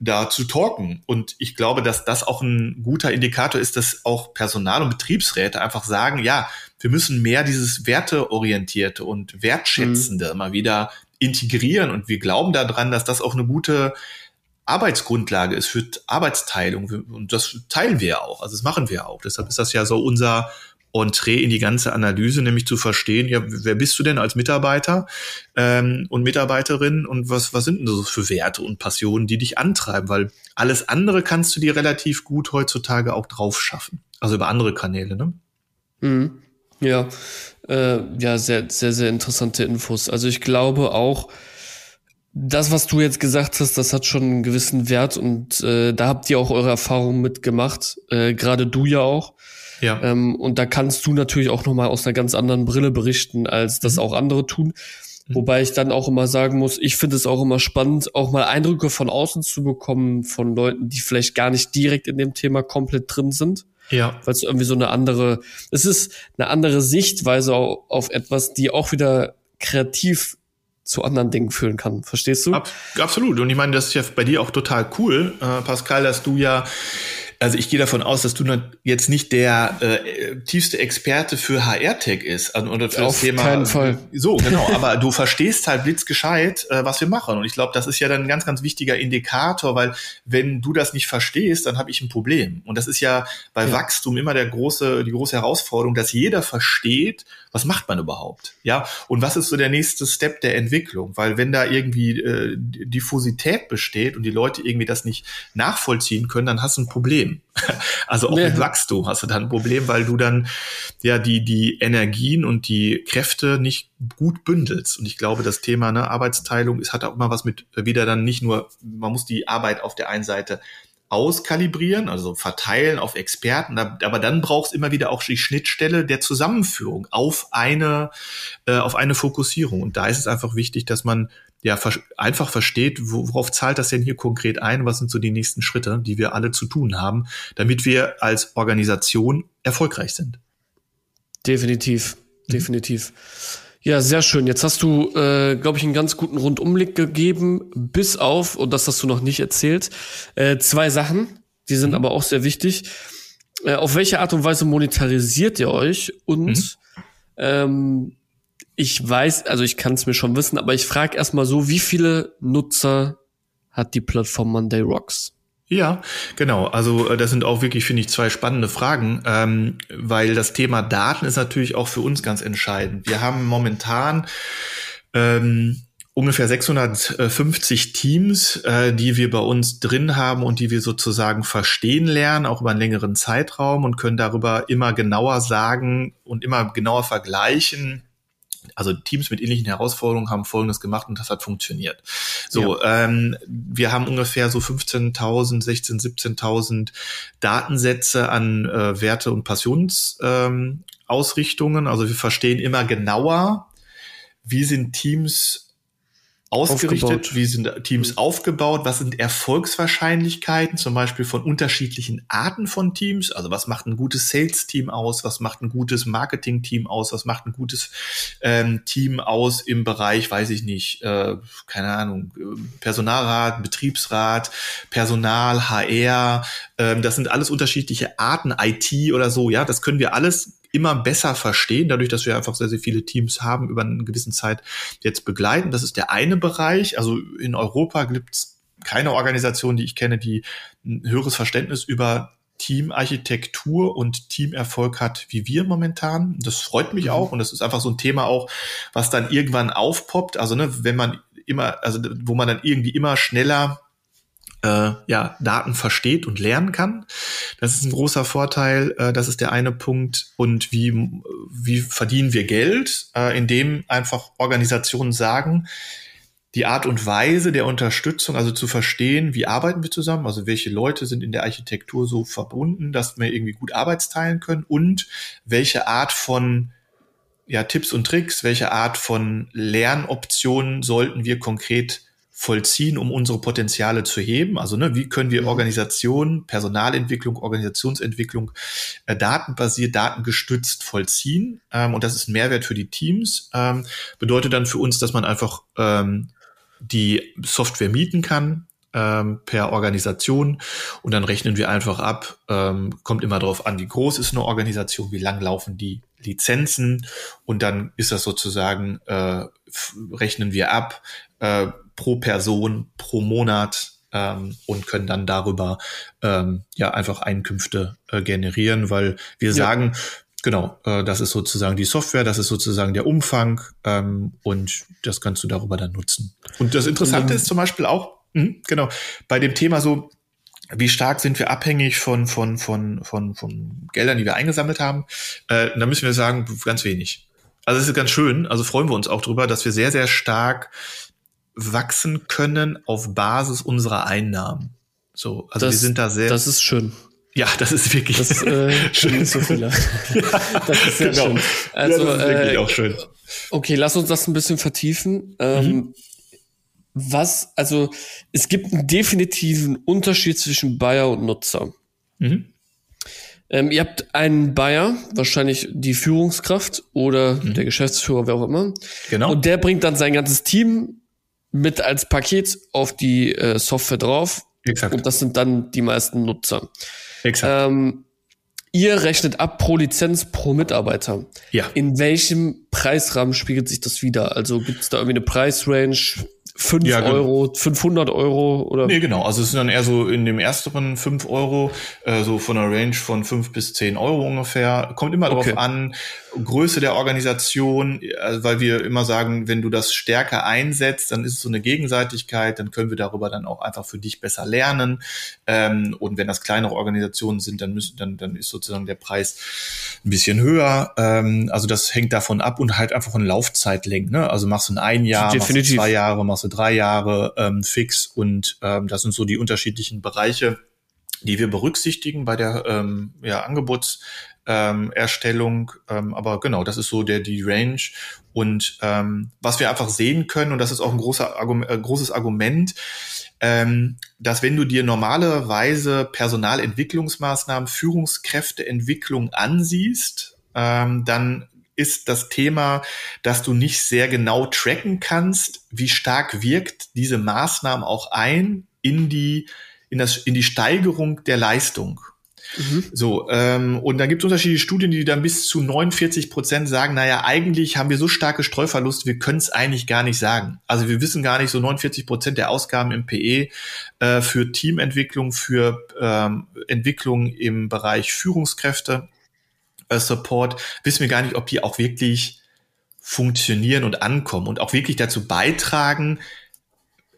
da zu talken. Und ich glaube, dass das auch ein guter Indikator ist, dass auch Personal- und Betriebsräte einfach sagen, ja, wir müssen mehr dieses werteorientierte und wertschätzende mhm. mal wieder integrieren. Und wir glauben daran, dass das auch eine gute Arbeitsgrundlage ist für Arbeitsteilung. Und das teilen wir auch. Also das machen wir auch. Deshalb ist das ja so unser Entree in die ganze Analyse, nämlich zu verstehen, ja, wer bist du denn als Mitarbeiter ähm, und Mitarbeiterin und was, was sind denn so für Werte und Passionen, die dich antreiben? Weil alles andere kannst du dir relativ gut heutzutage auch drauf schaffen. Also über andere Kanäle, ne? Mhm. Ja, äh, ja, sehr, sehr, sehr interessante Infos. Also ich glaube auch, das, was du jetzt gesagt hast, das hat schon einen gewissen Wert und äh, da habt ihr auch eure Erfahrungen mitgemacht, äh, gerade du ja auch. Ja. Ähm, und da kannst du natürlich auch nochmal aus einer ganz anderen Brille berichten, als das mhm. auch andere tun. Mhm. Wobei ich dann auch immer sagen muss, ich finde es auch immer spannend, auch mal Eindrücke von außen zu bekommen von Leuten, die vielleicht gar nicht direkt in dem Thema komplett drin sind. Ja. Weil es irgendwie so eine andere, es ist eine andere Sichtweise auf, auf etwas, die auch wieder kreativ zu anderen Dingen führen kann. Verstehst du? Ab, absolut. Und ich meine, das ist ja bei dir auch total cool, äh, Pascal, dass du ja also ich gehe davon aus, dass du jetzt nicht der äh, tiefste Experte für HR-Tech ist also, oder für Auf das Thema. Keinen Fall. So, genau. aber du verstehst halt blitzgescheit, äh, was wir machen. Und ich glaube, das ist ja dann ein ganz, ganz wichtiger Indikator, weil wenn du das nicht verstehst, dann habe ich ein Problem. Und das ist ja bei ja. Wachstum immer der große, die große Herausforderung, dass jeder versteht, was macht man überhaupt? Ja, und was ist so der nächste Step der Entwicklung? Weil wenn da irgendwie äh, Diffusität besteht und die Leute irgendwie das nicht nachvollziehen können, dann hast du ein Problem. Also auch ja. mit Wachstum hast du dann ein Problem, weil du dann ja die, die Energien und die Kräfte nicht gut bündelst. Und ich glaube, das Thema ne, Arbeitsteilung ist, hat auch immer was mit wieder dann nicht nur, man muss die Arbeit auf der einen Seite auskalibrieren, also verteilen auf Experten, aber dann braucht es immer wieder auch die Schnittstelle der Zusammenführung auf eine, äh, auf eine Fokussierung. Und da ist es einfach wichtig, dass man ja einfach versteht, worauf zahlt das denn hier konkret ein, was sind so die nächsten Schritte, die wir alle zu tun haben, damit wir als Organisation erfolgreich sind. Definitiv, mhm. definitiv. Ja, sehr schön. Jetzt hast du, äh, glaube ich, einen ganz guten Rundumblick gegeben, bis auf, und das hast du noch nicht erzählt, äh, zwei Sachen, die sind mhm. aber auch sehr wichtig. Äh, auf welche Art und Weise monetarisiert ihr euch? Und mhm. ähm, ich weiß, also ich kann es mir schon wissen, aber ich frage erstmal so, wie viele Nutzer hat die Plattform Monday Rocks? Ja, genau. Also äh, das sind auch wirklich, finde ich, zwei spannende Fragen, ähm, weil das Thema Daten ist natürlich auch für uns ganz entscheidend. Wir haben momentan ähm, ungefähr 650 Teams, äh, die wir bei uns drin haben und die wir sozusagen verstehen lernen, auch über einen längeren Zeitraum und können darüber immer genauer sagen und immer genauer vergleichen, also Teams mit ähnlichen Herausforderungen haben Folgendes gemacht und das hat funktioniert. So, ja. ähm, wir haben ungefähr so 15.000, 16, 17.000 Datensätze an äh, Werte und Passionsausrichtungen. Ähm, also wir verstehen immer genauer, wie sind Teams ausgerichtet? Aufgebaut. Wie sind Teams mhm. aufgebaut? Was sind Erfolgswahrscheinlichkeiten zum Beispiel von unterschiedlichen Arten von Teams? Also was macht ein gutes Sales-Team aus? Was macht ein gutes Marketing-Team aus? Was macht ein gutes ähm, Team aus im Bereich, weiß ich nicht, äh, keine Ahnung, Personalrat, Betriebsrat, Personal, HR? Ähm, das sind alles unterschiedliche Arten, IT oder so. Ja, das können wir alles immer besser verstehen, dadurch, dass wir einfach sehr, sehr viele Teams haben, über eine gewisse Zeit jetzt begleiten. Das ist der eine Bereich. Also in Europa gibt es keine Organisation, die ich kenne, die ein höheres Verständnis über Teamarchitektur und Teamerfolg hat, wie wir momentan. Das freut mich mhm. auch und das ist einfach so ein Thema auch, was dann irgendwann aufpoppt. Also ne, wenn man immer, also wo man dann irgendwie immer schneller äh, ja, Daten versteht und lernen kann. Das ist ein großer Vorteil. Äh, das ist der eine Punkt. Und wie, wie verdienen wir Geld? Äh, indem einfach Organisationen sagen, die Art und Weise der Unterstützung, also zu verstehen, wie arbeiten wir zusammen, also welche Leute sind in der Architektur so verbunden, dass wir irgendwie gut arbeitsteilen können und welche Art von ja, Tipps und Tricks, welche Art von Lernoptionen sollten wir konkret vollziehen, um unsere Potenziale zu heben. Also ne, wie können wir mhm. Organisation, Personalentwicklung, Organisationsentwicklung äh, datenbasiert, datengestützt vollziehen. Ähm, und das ist ein Mehrwert für die Teams. Ähm, bedeutet dann für uns, dass man einfach ähm, die Software mieten kann, ähm, per Organisation und dann rechnen wir einfach ab. Ähm, kommt immer darauf an, wie groß ist eine Organisation, wie lang laufen die Lizenzen und dann ist das sozusagen, äh, rechnen wir ab, äh, pro Person, pro Monat ähm, und können dann darüber ähm, ja einfach Einkünfte äh, generieren, weil wir ja. sagen, genau, äh, das ist sozusagen die Software, das ist sozusagen der Umfang ähm, und das kannst du darüber dann nutzen. Und das Interessante und ist zum Beispiel auch, mh, genau, bei dem Thema so, wie stark sind wir abhängig von, von, von, von, von Geldern, die wir eingesammelt haben, äh, da müssen wir sagen, ganz wenig. Also es ist ganz schön, also freuen wir uns auch drüber, dass wir sehr, sehr stark wachsen können auf Basis unserer Einnahmen. So, also das, wir sind da sehr. Das ist schön. Ja, das ist wirklich das, äh, schön. So viele. ja, das ist sehr genau. schön. Also, ja, das ist wirklich äh, auch schön. Okay, lass uns das ein bisschen vertiefen. Ähm, mhm. Was, also es gibt einen definitiven Unterschied zwischen Buyer und Nutzer. Mhm. Ähm, ihr habt einen Buyer, wahrscheinlich die Führungskraft oder mhm. der Geschäftsführer, wer auch immer. Genau. Und der bringt dann sein ganzes Team mit als Paket auf die äh, Software drauf. Exakt. Und das sind dann die meisten Nutzer. Exakt. Ähm, ihr rechnet ab pro Lizenz pro Mitarbeiter. Ja. In welchem Preisrahmen spiegelt sich das wieder? Also gibt es da irgendwie eine Preisrange? 5 ja, Euro, 500 Euro oder? Nee, genau. Also es sind dann eher so in dem ersteren 5 Euro, äh, so von einer Range von 5 bis 10 Euro ungefähr. Kommt immer okay. drauf an, Größe der Organisation, also weil wir immer sagen, wenn du das stärker einsetzt, dann ist es so eine Gegenseitigkeit, dann können wir darüber dann auch einfach für dich besser lernen. Ähm, und wenn das kleinere Organisationen sind, dann müssen, dann, dann ist sozusagen der Preis ein bisschen höher. Ähm, also das hängt davon ab und halt einfach von Laufzeitlänge. Ne? Also machst du in ein Jahr, Definitiv. machst du zwei Jahre, machst du drei Jahre ähm, fix und ähm, das sind so die unterschiedlichen Bereiche die wir berücksichtigen bei der ähm, ja, Angebots, ähm, Erstellung. Ähm, aber genau, das ist so der die Range. Und ähm, was wir einfach sehen können, und das ist auch ein großer Argument, äh, großes Argument, ähm, dass wenn du dir normalerweise Personalentwicklungsmaßnahmen, Führungskräfteentwicklung ansiehst, ähm, dann ist das Thema, dass du nicht sehr genau tracken kannst, wie stark wirkt diese Maßnahme auch ein in die, in das, in die Steigerung der Leistung. Mhm. So, ähm, und dann gibt es unterschiedliche Studien, die dann bis zu 49 Prozent sagen, naja, eigentlich haben wir so starke Streuverluste, wir können es eigentlich gar nicht sagen. Also wir wissen gar nicht, so 49 Prozent der Ausgaben im PE äh, für Teamentwicklung, für ähm, Entwicklung im Bereich Führungskräfte, äh, Support, wissen wir gar nicht, ob die auch wirklich funktionieren und ankommen und auch wirklich dazu beitragen,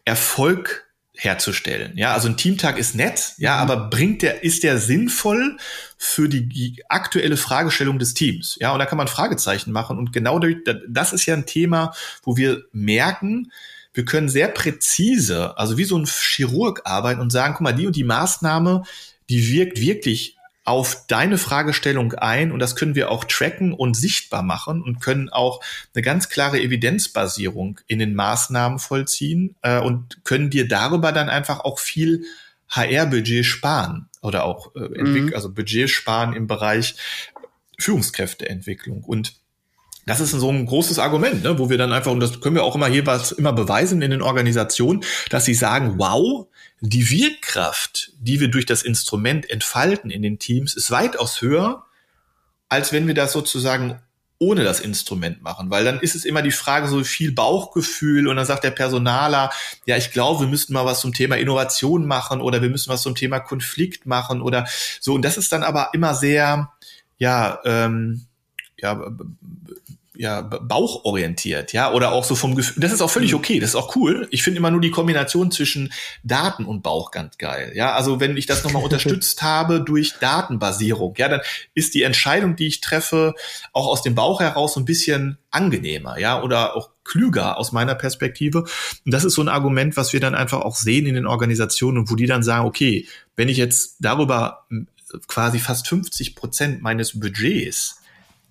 Erfolg herzustellen. Ja, also ein Teamtag ist nett, ja, mhm. aber bringt der, ist der sinnvoll für die aktuelle Fragestellung des Teams? Ja, und da kann man Fragezeichen machen und genau durch, das ist ja ein Thema, wo wir merken, wir können sehr präzise, also wie so ein Chirurg arbeiten und sagen, guck mal, die und die Maßnahme, die wirkt wirklich auf deine Fragestellung ein und das können wir auch tracken und sichtbar machen und können auch eine ganz klare Evidenzbasierung in den Maßnahmen vollziehen äh, und können dir darüber dann einfach auch viel HR-Budget sparen oder auch äh, mhm. also Budget sparen im Bereich Führungskräfteentwicklung und das ist so ein großes Argument, ne, wo wir dann einfach, und das können wir auch immer jeweils immer beweisen in den Organisationen, dass sie sagen, wow, die Wirkkraft, die wir durch das Instrument entfalten in den Teams, ist weitaus höher, als wenn wir das sozusagen ohne das Instrument machen, weil dann ist es immer die Frage so viel Bauchgefühl und dann sagt der Personaler, ja, ich glaube, wir müssten mal was zum Thema Innovation machen oder wir müssen was zum Thema Konflikt machen oder so. Und das ist dann aber immer sehr, ja, ähm, ja, ja, bauchorientiert, ja, oder auch so vom Gefühl. Das ist auch völlig mhm. okay, das ist auch cool. Ich finde immer nur die Kombination zwischen Daten und Bauch ganz geil. Ja, also wenn ich das nochmal unterstützt habe durch Datenbasierung, ja, dann ist die Entscheidung, die ich treffe, auch aus dem Bauch heraus so ein bisschen angenehmer, ja, oder auch klüger aus meiner Perspektive. Und das ist so ein Argument, was wir dann einfach auch sehen in den Organisationen und wo die dann sagen, okay, wenn ich jetzt darüber quasi fast 50 Prozent meines Budgets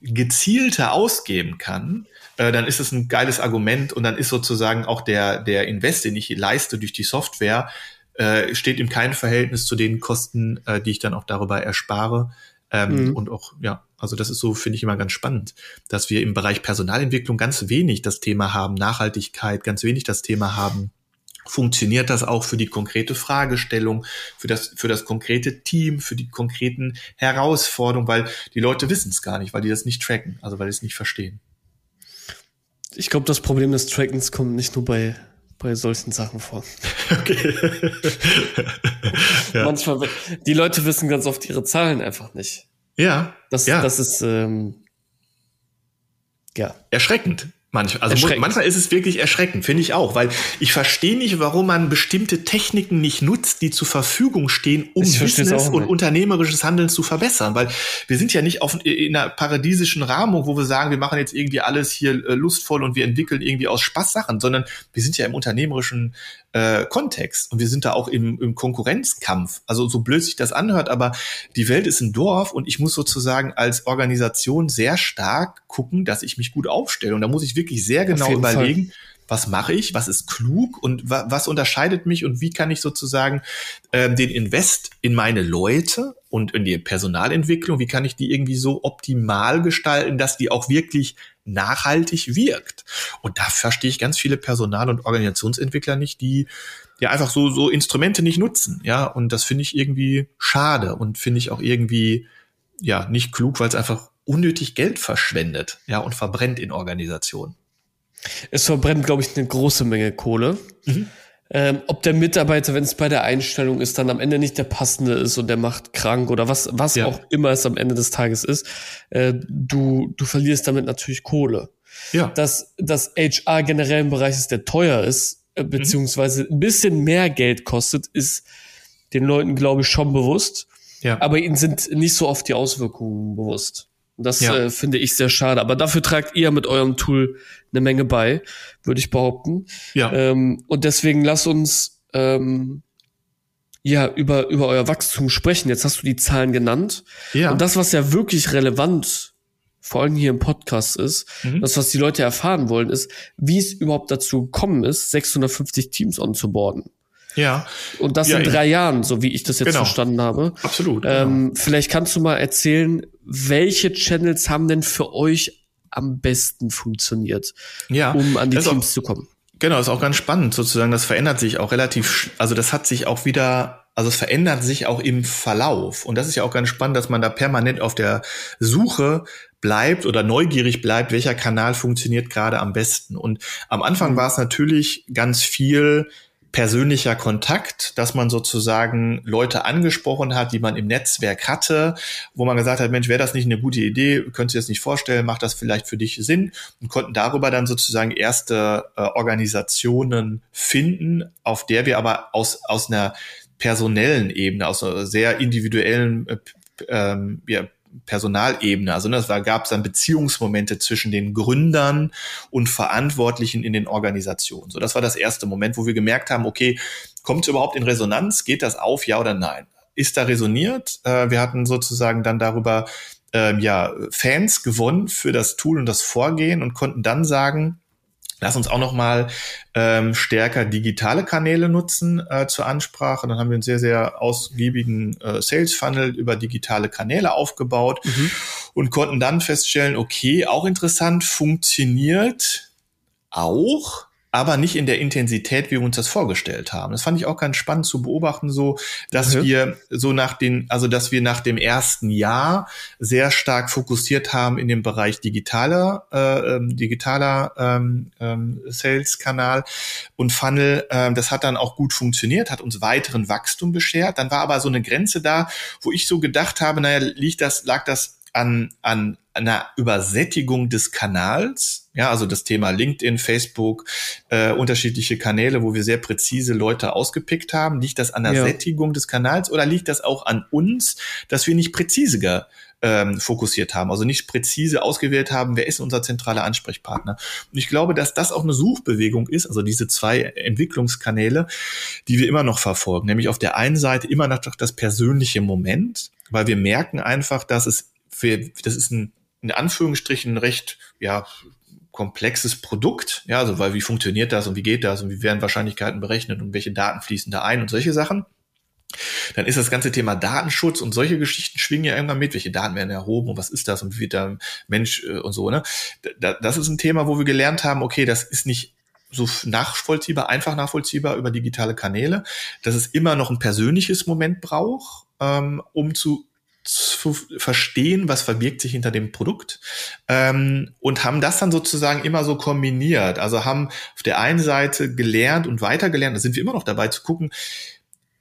gezielter ausgeben kann, äh, dann ist es ein geiles Argument und dann ist sozusagen auch der, der Invest, den ich leiste durch die Software, äh, steht im kein Verhältnis zu den Kosten, äh, die ich dann auch darüber erspare. Ähm, mhm. Und auch, ja, also das ist so, finde ich immer ganz spannend, dass wir im Bereich Personalentwicklung ganz wenig das Thema haben, Nachhaltigkeit, ganz wenig das Thema haben, funktioniert das auch für die konkrete Fragestellung, für das, für das konkrete Team, für die konkreten Herausforderungen, weil die Leute wissen es gar nicht, weil die das nicht tracken, also weil die es nicht verstehen. Ich glaube, das Problem des Trackens kommt nicht nur bei, bei solchen Sachen vor. Okay. ja. Manchmal, die Leute wissen ganz oft ihre Zahlen einfach nicht. Ja. Das, ja. das ist, ähm, ja. Erschreckend. Manchmal, also manchmal ist es wirklich erschreckend, finde ich auch, weil ich verstehe nicht, warum man bestimmte Techniken nicht nutzt, die zur Verfügung stehen, um Business und unternehmerisches Handeln zu verbessern. Weil wir sind ja nicht auf, in einer paradiesischen Rahmung, wo wir sagen, wir machen jetzt irgendwie alles hier äh, lustvoll und wir entwickeln irgendwie aus Spaß Sachen, sondern wir sind ja im unternehmerischen äh, Kontext und wir sind da auch im, im Konkurrenzkampf. Also so blöd sich das anhört, aber die Welt ist ein Dorf und ich muss sozusagen als Organisation sehr stark gucken, dass ich mich gut aufstelle. Und da muss ich wirklich sehr genau überlegen, was mache ich, was ist klug und wa was unterscheidet mich und wie kann ich sozusagen äh, den Invest in meine Leute und in die Personalentwicklung, wie kann ich die irgendwie so optimal gestalten, dass die auch wirklich nachhaltig wirkt. Und da verstehe ich ganz viele Personal- und Organisationsentwickler nicht, die ja einfach so, so Instrumente nicht nutzen. Ja, und das finde ich irgendwie schade und finde ich auch irgendwie, ja, nicht klug, weil es einfach unnötig Geld verschwendet, ja, und verbrennt in Organisationen. Es verbrennt, glaube ich, eine große Menge Kohle. Mhm ähm, ob der Mitarbeiter, wenn es bei der Einstellung ist, dann am Ende nicht der passende ist und der macht krank oder was, was ja. auch immer es am Ende des Tages ist, äh, du, du verlierst damit natürlich Kohle. Ja. Dass das HR generell ein Bereich ist, der teuer ist, äh, mhm. beziehungsweise ein bisschen mehr Geld kostet, ist den Leuten, glaube ich, schon bewusst. Ja. Aber ihnen sind nicht so oft die Auswirkungen bewusst. Das ja. äh, finde ich sehr schade. Aber dafür tragt ihr mit eurem Tool eine Menge bei, würde ich behaupten. Ja. Ähm, und deswegen lass uns ähm, ja über, über euer Wachstum sprechen. Jetzt hast du die Zahlen genannt. Ja. Und das, was ja wirklich relevant vor allem hier im Podcast ist, mhm. das, was die Leute erfahren wollen, ist, wie es überhaupt dazu gekommen ist, 650 Teams onzuboarden. Ja. Und das ja, in drei Jahren, so wie ich das jetzt genau. verstanden habe. Absolut. Ähm, genau. Vielleicht kannst du mal erzählen, welche Channels haben denn für euch am besten funktioniert, ja, um an die Teams auch, zu kommen? Genau, ist auch ganz spannend sozusagen. Das verändert sich auch relativ, also das hat sich auch wieder also es verändert sich auch im Verlauf. Und das ist ja auch ganz spannend, dass man da permanent auf der Suche bleibt oder neugierig bleibt, welcher Kanal funktioniert gerade am besten. Und am Anfang mhm. war es natürlich ganz viel persönlicher Kontakt, dass man sozusagen Leute angesprochen hat, die man im Netzwerk hatte, wo man gesagt hat, Mensch, wäre das nicht eine gute Idee, könntest du dir das nicht vorstellen, macht das vielleicht für dich Sinn? Und konnten darüber dann sozusagen erste äh, Organisationen finden, auf der wir aber aus, aus einer personellen Ebene, aus einer sehr individuellen äh, ähm, ja, Personalebene. Also ne, da gab es dann Beziehungsmomente zwischen den Gründern und Verantwortlichen in den Organisationen. So, das war das erste Moment, wo wir gemerkt haben, okay, kommt es überhaupt in Resonanz? Geht das auf, ja oder nein? Ist da resoniert? Äh, wir hatten sozusagen dann darüber ähm, ja Fans gewonnen für das Tool und das Vorgehen und konnten dann sagen, Lass uns auch noch mal ähm, stärker digitale Kanäle nutzen äh, zur Ansprache. Dann haben wir einen sehr, sehr ausgiebigen äh, Sales Funnel über digitale Kanäle aufgebaut mhm. und konnten dann feststellen, okay, auch interessant, funktioniert auch aber nicht in der Intensität, wie wir uns das vorgestellt haben. Das fand ich auch ganz spannend zu beobachten, so, dass mhm. wir so nach den, also dass wir nach dem ersten Jahr sehr stark fokussiert haben in dem Bereich digitaler, äh, ähm, digitaler ähm, ähm, Sales-Kanal und Funnel. Ähm, das hat dann auch gut funktioniert, hat uns weiteren Wachstum beschert. Dann war aber so eine Grenze da, wo ich so gedacht habe, naja, liegt das, lag das an, an einer Übersättigung des Kanals, ja, also das Thema LinkedIn, Facebook, äh, unterschiedliche Kanäle, wo wir sehr präzise Leute ausgepickt haben. Liegt das an der ja. Sättigung des Kanals oder liegt das auch an uns, dass wir nicht präzise ähm, fokussiert haben, also nicht präzise ausgewählt haben, wer ist unser zentraler Ansprechpartner. Und ich glaube, dass das auch eine Suchbewegung ist, also diese zwei Entwicklungskanäle, die wir immer noch verfolgen, nämlich auf der einen Seite immer noch das persönliche Moment, weil wir merken einfach, dass es für, das ist ein in Anführungsstrichen recht, ja, komplexes Produkt, ja, also weil wie funktioniert das und wie geht das und wie werden Wahrscheinlichkeiten berechnet und welche Daten fließen da ein und solche Sachen. Dann ist das ganze Thema Datenschutz und solche Geschichten schwingen ja irgendwann mit. Welche Daten werden erhoben und was ist das und wie wird der Mensch äh, und so, ne? Das ist ein Thema, wo wir gelernt haben, okay, das ist nicht so nachvollziehbar, einfach nachvollziehbar über digitale Kanäle, dass es immer noch ein persönliches Moment braucht, ähm, um zu zu verstehen, was verbirgt sich hinter dem Produkt ähm, und haben das dann sozusagen immer so kombiniert. Also haben auf der einen Seite gelernt und weitergelernt, da sind wir immer noch dabei zu gucken,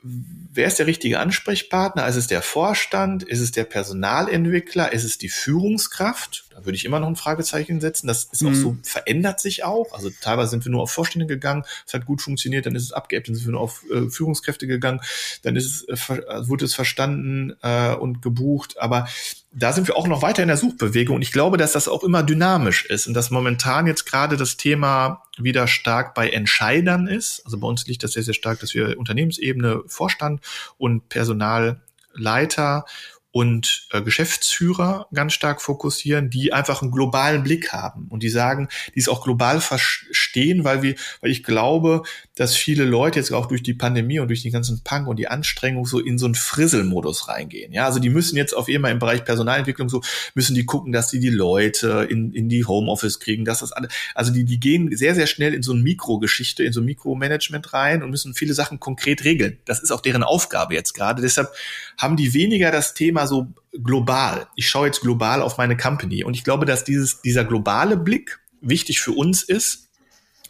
wer ist der richtige Ansprechpartner? Ist es der Vorstand? Ist es der Personalentwickler? Ist es die Führungskraft? Da würde ich immer noch ein Fragezeichen setzen. Das ist mhm. auch so, verändert sich auch. Also teilweise sind wir nur auf Vorstände gegangen, es hat gut funktioniert, dann ist es abgeebbt, dann sind wir nur auf äh, Führungskräfte gegangen, dann ist es, äh, wurde es verstanden äh, und gebucht. Aber da sind wir auch noch weiter in der Suchbewegung und ich glaube, dass das auch immer dynamisch ist und dass momentan jetzt gerade das Thema wieder stark bei Entscheidern ist. Also bei uns liegt das sehr, sehr stark, dass wir Unternehmensebene, Vorstand und Personalleiter und äh, Geschäftsführer ganz stark fokussieren, die einfach einen globalen Blick haben und die sagen, die es auch global verstehen, weil wir, weil ich glaube, dass viele Leute jetzt auch durch die Pandemie und durch den ganzen Punk und die Anstrengung so in so einen Frisselmodus reingehen. Ja, also die müssen jetzt auf jeden im Bereich Personalentwicklung so müssen die gucken, dass sie die Leute in, in die Homeoffice kriegen, dass das alle, also die, die gehen sehr, sehr schnell in so eine Mikrogeschichte, in so ein Mikromanagement rein und müssen viele Sachen konkret regeln. Das ist auch deren Aufgabe jetzt gerade. Deshalb haben die weniger das Thema so global. Ich schaue jetzt global auf meine Company. Und ich glaube, dass dieses, dieser globale Blick wichtig für uns ist,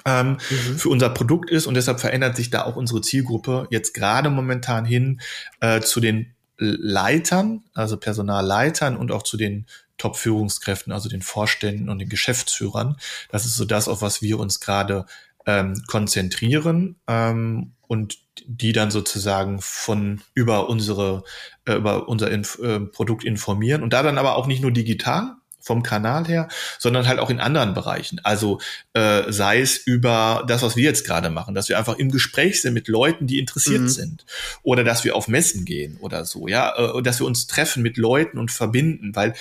ähm, mhm. für unser Produkt ist. Und deshalb verändert sich da auch unsere Zielgruppe jetzt gerade momentan hin äh, zu den Leitern, also Personalleitern und auch zu den Top-Führungskräften, also den Vorständen und den Geschäftsführern. Das ist so das, auf was wir uns gerade ähm, konzentrieren ähm, und die dann sozusagen von über unsere äh, über unser Inf äh, Produkt informieren und da dann aber auch nicht nur digital vom Kanal her, sondern halt auch in anderen Bereichen. Also äh, sei es über das, was wir jetzt gerade machen, dass wir einfach im Gespräch sind mit Leuten, die interessiert mhm. sind, oder dass wir auf Messen gehen oder so, ja, äh, dass wir uns treffen mit Leuten und verbinden, weil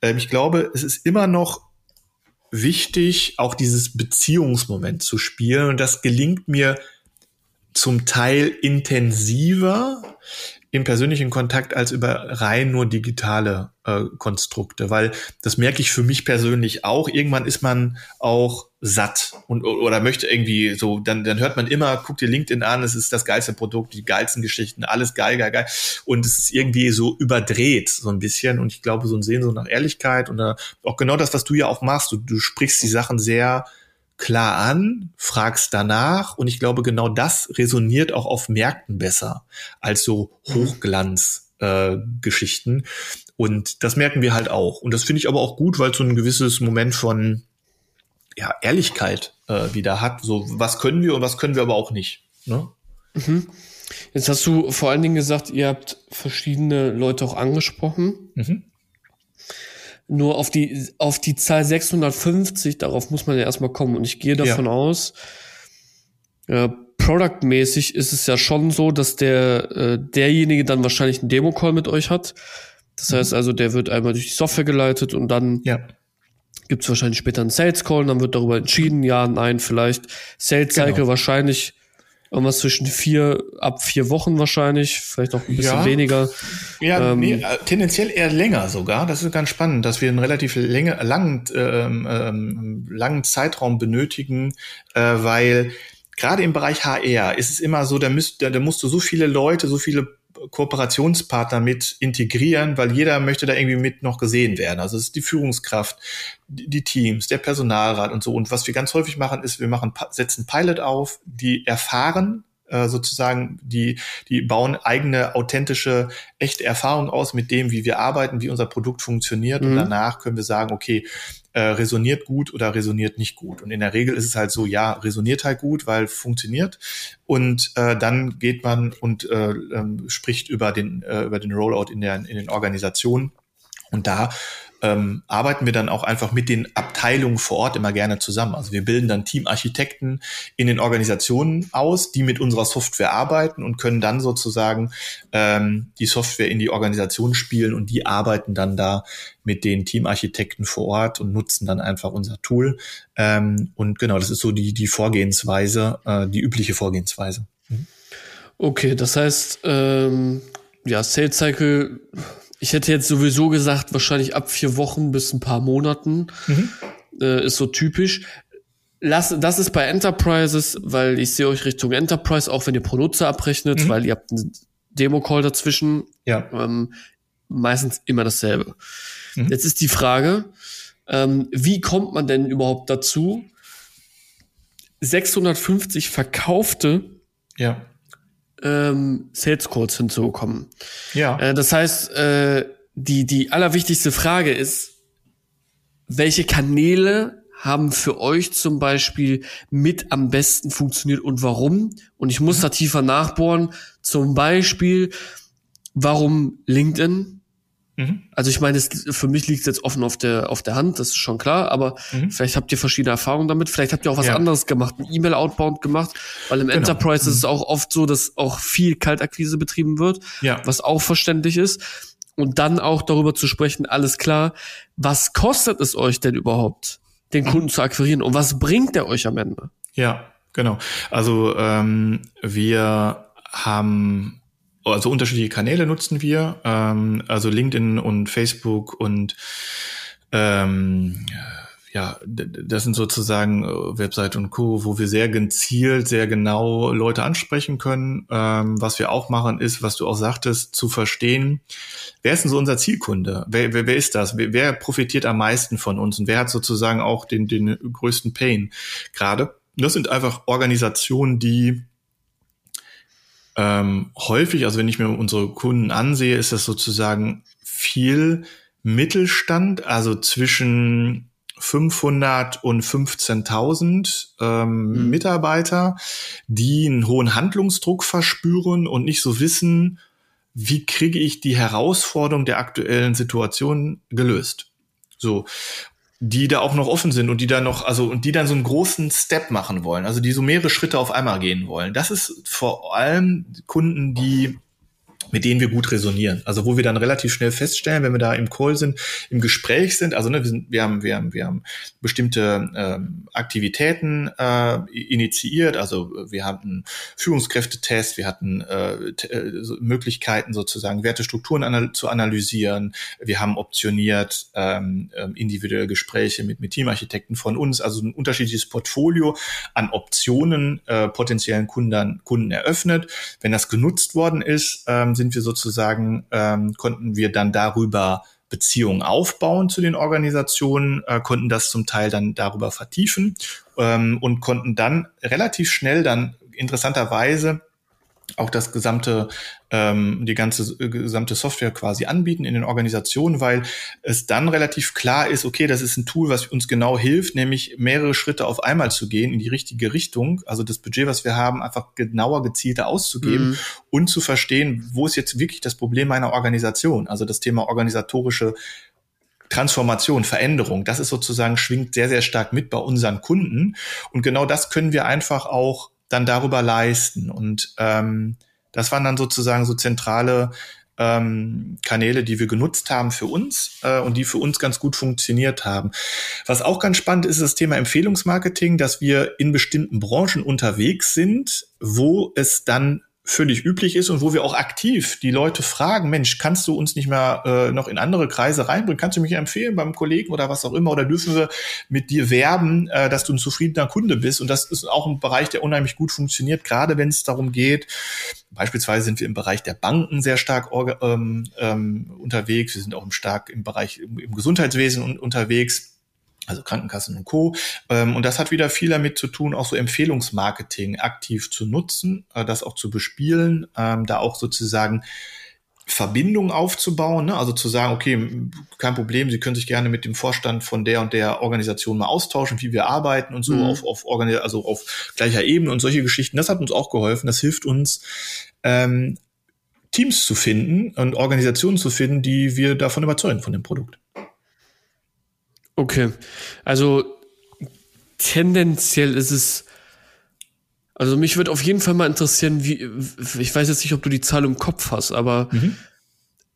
äh, ich glaube, es ist immer noch wichtig, auch dieses Beziehungsmoment zu spielen und das gelingt mir zum Teil intensiver im persönlichen Kontakt als über rein nur digitale äh, Konstrukte, weil das merke ich für mich persönlich auch. Irgendwann ist man auch satt und oder möchte irgendwie so, dann, dann hört man immer, guck dir LinkedIn an, es ist das geilste Produkt, die geilsten Geschichten, alles geil, geil, geil. Und es ist irgendwie so überdreht, so ein bisschen. Und ich glaube, so ein so nach Ehrlichkeit und auch genau das, was du ja auch machst, du, du sprichst die Sachen sehr klar an, fragst danach und ich glaube, genau das resoniert auch auf Märkten besser als so Hochglanz-Geschichten. Äh, und das merken wir halt auch. Und das finde ich aber auch gut, weil es so ein gewisses Moment von ja, Ehrlichkeit äh, wieder hat. So, was können wir und was können wir aber auch nicht. Ne? Mhm. Jetzt hast du vor allen Dingen gesagt, ihr habt verschiedene Leute auch angesprochen. Mhm. Nur auf die, auf die Zahl 650, darauf muss man ja erstmal kommen. Und ich gehe davon ja. aus, äh, Product-mäßig ist es ja schon so, dass der, äh, derjenige dann wahrscheinlich einen Demo-Call mit euch hat. Das heißt also, der wird einmal durch die Software geleitet und dann ja. gibt es wahrscheinlich später einen Sales-Call, dann wird darüber entschieden, ja, nein, vielleicht. Sales-Cycle genau. wahrscheinlich Irgendwas zwischen vier, ab vier Wochen wahrscheinlich, vielleicht auch ein bisschen ja. weniger. Ja, ähm, nee, äh, tendenziell eher länger sogar. Das ist ganz spannend, dass wir einen relativ länger, langen, ähm, ähm, langen Zeitraum benötigen, äh, weil gerade im Bereich HR ist es immer so, da, müsst, da, da musst du so viele Leute, so viele Kooperationspartner mit integrieren, weil jeder möchte da irgendwie mit noch gesehen werden. Also es ist die Führungskraft, die Teams, der Personalrat und so. Und was wir ganz häufig machen, ist, wir machen, setzen Pilot auf, die erfahren, äh, sozusagen, die, die bauen eigene, authentische, echte Erfahrung aus mit dem, wie wir arbeiten, wie unser Produkt funktioniert. Mhm. Und danach können wir sagen, okay, äh, resoniert gut oder resoniert nicht gut. Und in der Regel ist es halt so, ja, resoniert halt gut, weil funktioniert. Und äh, dann geht man und äh, ähm, spricht über den, äh, über den Rollout in, der, in den Organisationen. Und da ähm, arbeiten wir dann auch einfach mit den Abteilungen vor Ort immer gerne zusammen. Also wir bilden dann Teamarchitekten in den Organisationen aus, die mit unserer Software arbeiten und können dann sozusagen ähm, die Software in die Organisation spielen und die arbeiten dann da mit den Teamarchitekten vor Ort und nutzen dann einfach unser Tool. Ähm, und genau, das ist so die, die Vorgehensweise, äh, die übliche Vorgehensweise. Mhm. Okay, das heißt, ähm, ja, Sales Cycle ich hätte jetzt sowieso gesagt, wahrscheinlich ab vier Wochen bis ein paar Monaten mhm. äh, ist so typisch. Lass, das ist bei Enterprises, weil ich sehe euch Richtung Enterprise, auch wenn ihr pro Nutzer abrechnet, mhm. weil ihr habt einen Demo-Call dazwischen. Ja. Ähm, meistens immer dasselbe. Mhm. Jetzt ist die Frage, ähm, wie kommt man denn überhaupt dazu, 650 verkaufte ja ähm, Sales Calls hinzubekommen. Ja. Äh, das heißt, äh, die, die allerwichtigste Frage ist, welche Kanäle haben für euch zum Beispiel mit am besten funktioniert und warum? Und ich muss mhm. da tiefer nachbohren. Zum Beispiel, warum LinkedIn? Mhm. Also ich meine, es, für mich liegt es jetzt offen auf der, auf der Hand, das ist schon klar, aber mhm. vielleicht habt ihr verschiedene Erfahrungen damit, vielleicht habt ihr auch was ja. anderes gemacht, ein E-Mail-Outbound gemacht, weil im genau. Enterprise mhm. ist es auch oft so, dass auch viel Kaltakquise betrieben wird, ja. was auch verständlich ist. Und dann auch darüber zu sprechen, alles klar, was kostet es euch denn überhaupt, den mhm. Kunden zu akquirieren und was bringt der euch am Ende? Ja, genau. Also ähm, wir haben also unterschiedliche Kanäle nutzen wir, ähm, also LinkedIn und Facebook und ähm, ja, das sind sozusagen äh, Website und Co., wo wir sehr gezielt, sehr genau Leute ansprechen können. Ähm, was wir auch machen, ist, was du auch sagtest, zu verstehen, wer ist denn so unser Zielkunde? Wer, wer, wer ist das? Wer, wer profitiert am meisten von uns? Und wer hat sozusagen auch den, den größten Pain gerade? Das sind einfach Organisationen, die ähm, häufig, also wenn ich mir unsere Kunden ansehe, ist das sozusagen viel Mittelstand, also zwischen 500 und 15.000 ähm, mhm. Mitarbeiter, die einen hohen Handlungsdruck verspüren und nicht so wissen, wie kriege ich die Herausforderung der aktuellen Situation gelöst. So die da auch noch offen sind und die da noch, also und die dann so einen großen Step machen wollen, also die so mehrere Schritte auf einmal gehen wollen. Das ist vor allem Kunden, die mit denen wir gut resonieren. Also wo wir dann relativ schnell feststellen, wenn wir da im Call sind, im Gespräch sind, also ne, wir, sind, wir, haben, wir, haben, wir haben bestimmte ähm, Aktivitäten äh, initiiert, also wir hatten Führungskräftetest, wir hatten äh, äh, so Möglichkeiten sozusagen Wertestrukturen anal zu analysieren, wir haben optioniert ähm, ähm, individuelle Gespräche mit, mit Teamarchitekten von uns, also ein unterschiedliches Portfolio an Optionen äh, potenziellen Kunden, Kunden eröffnet. Wenn das genutzt worden ist, ähm, sind wir sozusagen, ähm, konnten wir dann darüber Beziehungen aufbauen zu den Organisationen, äh, konnten das zum Teil dann darüber vertiefen ähm, und konnten dann relativ schnell dann interessanterweise auch das gesamte, ähm, die ganze äh, gesamte Software quasi anbieten in den Organisationen, weil es dann relativ klar ist, okay, das ist ein Tool, was uns genau hilft, nämlich mehrere Schritte auf einmal zu gehen in die richtige Richtung, also das Budget, was wir haben, einfach genauer, gezielter auszugeben mhm. und zu verstehen, wo ist jetzt wirklich das Problem meiner Organisation, also das Thema organisatorische Transformation, Veränderung, das ist sozusagen schwingt sehr, sehr stark mit bei unseren Kunden. Und genau das können wir einfach auch dann darüber leisten. Und ähm, das waren dann sozusagen so zentrale ähm, Kanäle, die wir genutzt haben für uns äh, und die für uns ganz gut funktioniert haben. Was auch ganz spannend ist, ist das Thema Empfehlungsmarketing, dass wir in bestimmten Branchen unterwegs sind, wo es dann völlig üblich ist und wo wir auch aktiv die Leute fragen, Mensch, kannst du uns nicht mehr äh, noch in andere Kreise reinbringen? Kannst du mich empfehlen beim Kollegen oder was auch immer? Oder dürfen wir mit dir werben, äh, dass du ein zufriedener Kunde bist? Und das ist auch ein Bereich, der unheimlich gut funktioniert, gerade wenn es darum geht, beispielsweise sind wir im Bereich der Banken sehr stark ähm, ähm, unterwegs, wir sind auch stark im Bereich im, im Gesundheitswesen un unterwegs also Krankenkassen und Co. Ähm, und das hat wieder viel damit zu tun, auch so Empfehlungsmarketing aktiv zu nutzen, äh, das auch zu bespielen, ähm, da auch sozusagen Verbindung aufzubauen, ne? also zu sagen, okay, kein Problem, Sie können sich gerne mit dem Vorstand von der und der Organisation mal austauschen, wie wir arbeiten und so mhm. auf, auf, also auf gleicher Ebene und solche Geschichten. Das hat uns auch geholfen. Das hilft uns, ähm, Teams zu finden und Organisationen zu finden, die wir davon überzeugen von dem Produkt. Okay. Also tendenziell ist es. Also mich würde auf jeden Fall mal interessieren, wie, ich weiß jetzt nicht, ob du die Zahl im Kopf hast, aber mhm.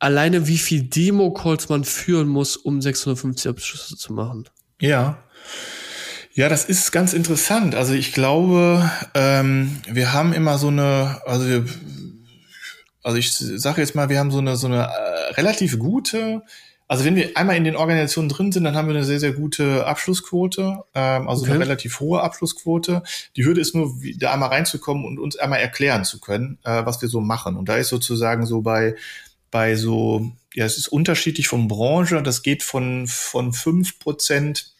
alleine wie viel Demo-Calls man führen muss, um 650 Abschlüsse zu machen. Ja. Ja, das ist ganz interessant. Also ich glaube, ähm, wir haben immer so eine, also wir, also ich sage jetzt mal, wir haben so eine so eine äh, relativ gute also wenn wir einmal in den Organisationen drin sind, dann haben wir eine sehr, sehr gute Abschlussquote, ähm, also okay. eine relativ hohe Abschlussquote. Die Hürde ist nur, da einmal reinzukommen und uns einmal erklären zu können, äh, was wir so machen. Und da ist sozusagen so bei, bei so, ja, es ist unterschiedlich von Branche, das geht von, von fünf Prozent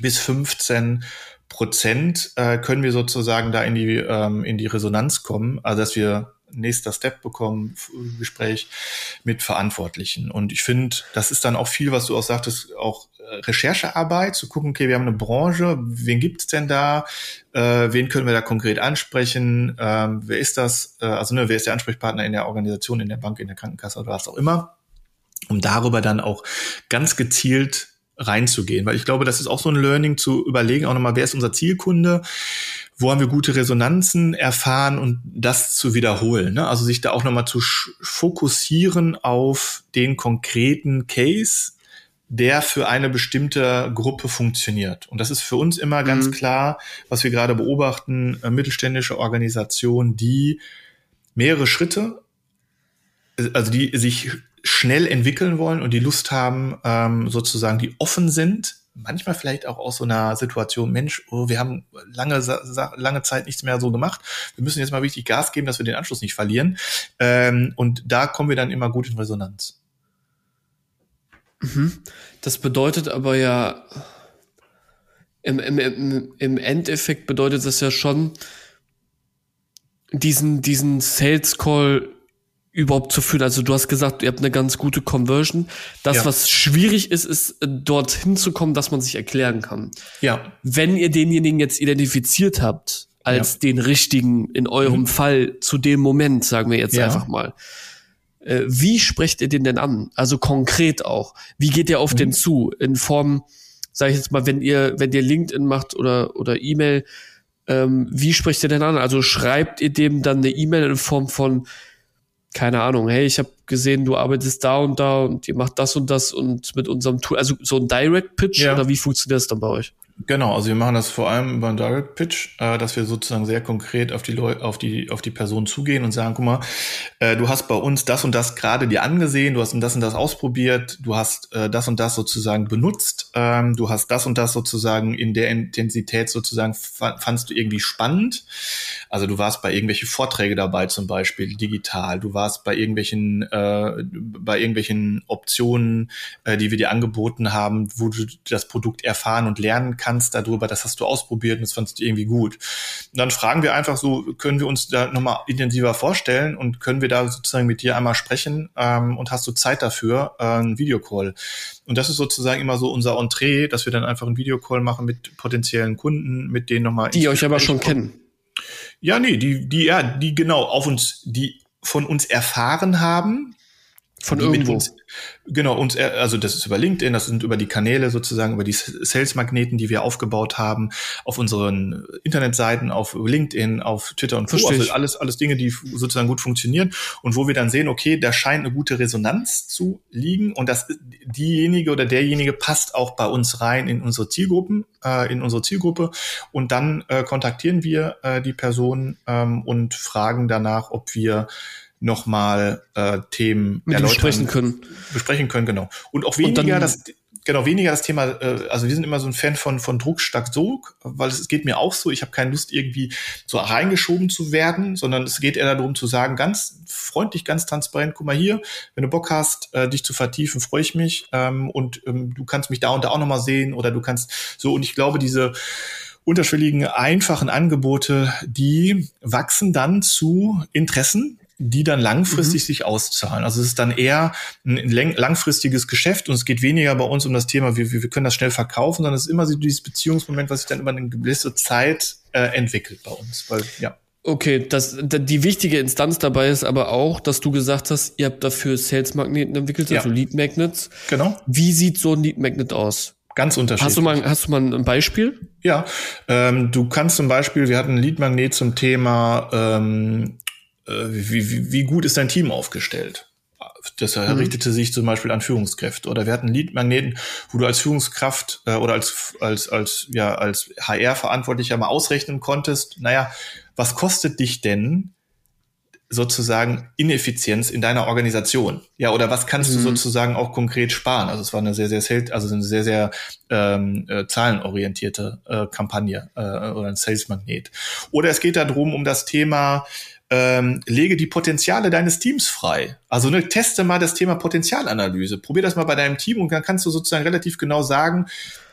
bis 15 Prozent äh, können wir sozusagen da in die, ähm, in die Resonanz kommen, also dass wir nächster Step bekommen, Gespräch mit Verantwortlichen. Und ich finde, das ist dann auch viel, was du auch sagtest, auch äh, Recherchearbeit, zu gucken, okay, wir haben eine Branche, wen gibt's denn da, äh, wen können wir da konkret ansprechen, ähm, wer ist das, äh, also ne, wer ist der Ansprechpartner in der Organisation, in der Bank, in der Krankenkasse oder was auch immer, um darüber dann auch ganz gezielt reinzugehen, weil ich glaube, das ist auch so ein Learning zu überlegen, auch nochmal, wer ist unser Zielkunde, wo haben wir gute Resonanzen erfahren und das zu wiederholen. Ne? Also sich da auch nochmal zu fokussieren auf den konkreten Case, der für eine bestimmte Gruppe funktioniert. Und das ist für uns immer ganz mhm. klar, was wir gerade beobachten, äh, mittelständische Organisationen, die mehrere Schritte, äh, also die sich schnell entwickeln wollen und die Lust haben, ähm, sozusagen, die offen sind manchmal vielleicht auch aus so einer Situation, Mensch, oh, wir haben lange, lange Zeit nichts mehr so gemacht. Wir müssen jetzt mal richtig Gas geben, dass wir den Anschluss nicht verlieren. Ähm, und da kommen wir dann immer gut in Resonanz. Mhm. Das bedeutet aber ja, im, im, im, im Endeffekt bedeutet das ja schon, diesen, diesen Sales Call überhaupt zu führen? Also du hast gesagt, ihr habt eine ganz gute Conversion. Das, ja. was schwierig ist, ist dorthin zu kommen, dass man sich erklären kann. Ja. Wenn ihr denjenigen jetzt identifiziert habt, als ja. den richtigen in eurem mhm. Fall zu dem Moment, sagen wir jetzt ja. einfach mal. Äh, wie sprecht ihr den denn an? Also konkret auch. Wie geht ihr auf mhm. den zu? In Form, sage ich jetzt mal, wenn ihr, wenn ihr LinkedIn macht oder, oder E-Mail, ähm, wie sprecht ihr denn an? Also schreibt ihr dem dann eine E-Mail in Form von, keine Ahnung, hey, ich habe gesehen, du arbeitest da und da und ihr macht das und das und mit unserem Tool, also so ein Direct Pitch ja. oder wie funktioniert das dann bei euch? Genau, also wir machen das vor allem über einen Direct Pitch, äh, dass wir sozusagen sehr konkret auf die Leute, auf die, auf die Person zugehen und sagen, guck mal, äh, du hast bei uns das und das gerade dir angesehen, du hast das und das ausprobiert, du hast äh, das und das sozusagen benutzt, ähm, du hast das und das sozusagen in der Intensität sozusagen fandst du irgendwie spannend. Also du warst bei irgendwelchen Vorträge dabei, zum Beispiel digital, du warst bei irgendwelchen, äh, bei irgendwelchen Optionen, äh, die wir dir angeboten haben, wo du das Produkt erfahren und lernen kannst kannst darüber, das hast du ausprobiert und das fandst du irgendwie gut. Und dann fragen wir einfach so, können wir uns da nochmal intensiver vorstellen und können wir da sozusagen mit dir einmal sprechen ähm, und hast du Zeit dafür, äh, einen Videocall. Und das ist sozusagen immer so unser Entree, dass wir dann einfach einen Videocall machen mit potenziellen Kunden, mit denen nochmal. Die euch aber schon kennen. Ja, nee, die, die, ja, die genau auf uns, die von uns erfahren haben, von irgendwo. Uns, genau, uns, also das ist über LinkedIn, das sind über die Kanäle sozusagen, über die Sales-Magneten, die wir aufgebaut haben, auf unseren Internetseiten, auf LinkedIn, auf Twitter und Co. Also alles, alles Dinge, die sozusagen gut funktionieren und wo wir dann sehen, okay, da scheint eine gute Resonanz zu liegen und das diejenige oder derjenige passt auch bei uns rein in unsere Zielgruppen, äh, in unsere Zielgruppe und dann äh, kontaktieren wir äh, die Person ähm, und fragen danach, ob wir nochmal äh, Themen Mit erläutern, besprechen können. Besprechen können, genau. Und auch weniger und dann, das genau weniger das Thema, äh, also wir sind immer so ein Fan von von Druck statt Sog, weil es, es geht mir auch so, ich habe keine Lust irgendwie so reingeschoben zu werden, sondern es geht eher darum zu sagen, ganz freundlich, ganz transparent, guck mal hier, wenn du Bock hast, äh, dich zu vertiefen, freue ich mich ähm, und ähm, du kannst mich da und da auch nochmal sehen oder du kannst so und ich glaube, diese unterschwelligen, einfachen Angebote, die wachsen dann zu Interessen, die dann langfristig mhm. sich auszahlen. Also es ist dann eher ein langfristiges Geschäft und es geht weniger bei uns um das Thema, wir, wir können das schnell verkaufen, sondern es ist immer so dieses Beziehungsmoment, was sich dann über eine gewisse Zeit äh, entwickelt bei uns. Weil, ja. Okay, das, die wichtige Instanz dabei ist aber auch, dass du gesagt hast, ihr habt dafür Sales Magneten entwickelt, also ja. Lead Magnets. Genau. Wie sieht so ein Lead Magnet aus? Ganz unterschiedlich. Hast du mal, hast du mal ein Beispiel? Ja, ähm, du kannst zum Beispiel, wir hatten ein Leadmagnet zum Thema, ähm, äh, wie, wie, wie gut ist dein Team aufgestellt? Das mhm. richtete sich zum Beispiel an Führungskräfte. Oder wir hatten Leadmagneten, wo du als Führungskraft äh, oder als, als, als, ja, als HR-Verantwortlicher mal ausrechnen konntest, naja, was kostet dich denn sozusagen Ineffizienz in deiner Organisation? Ja, oder was kannst mhm. du sozusagen auch konkret sparen? Also es war eine sehr, sehr Sales, also eine sehr, sehr ähm, äh, zahlenorientierte äh, Kampagne äh, oder ein Sales-Magnet. Oder es geht darum, um das Thema ähm, lege die Potenziale deines Teams frei. Also ne, teste mal das Thema Potenzialanalyse. Probier das mal bei deinem Team und dann kannst du sozusagen relativ genau sagen,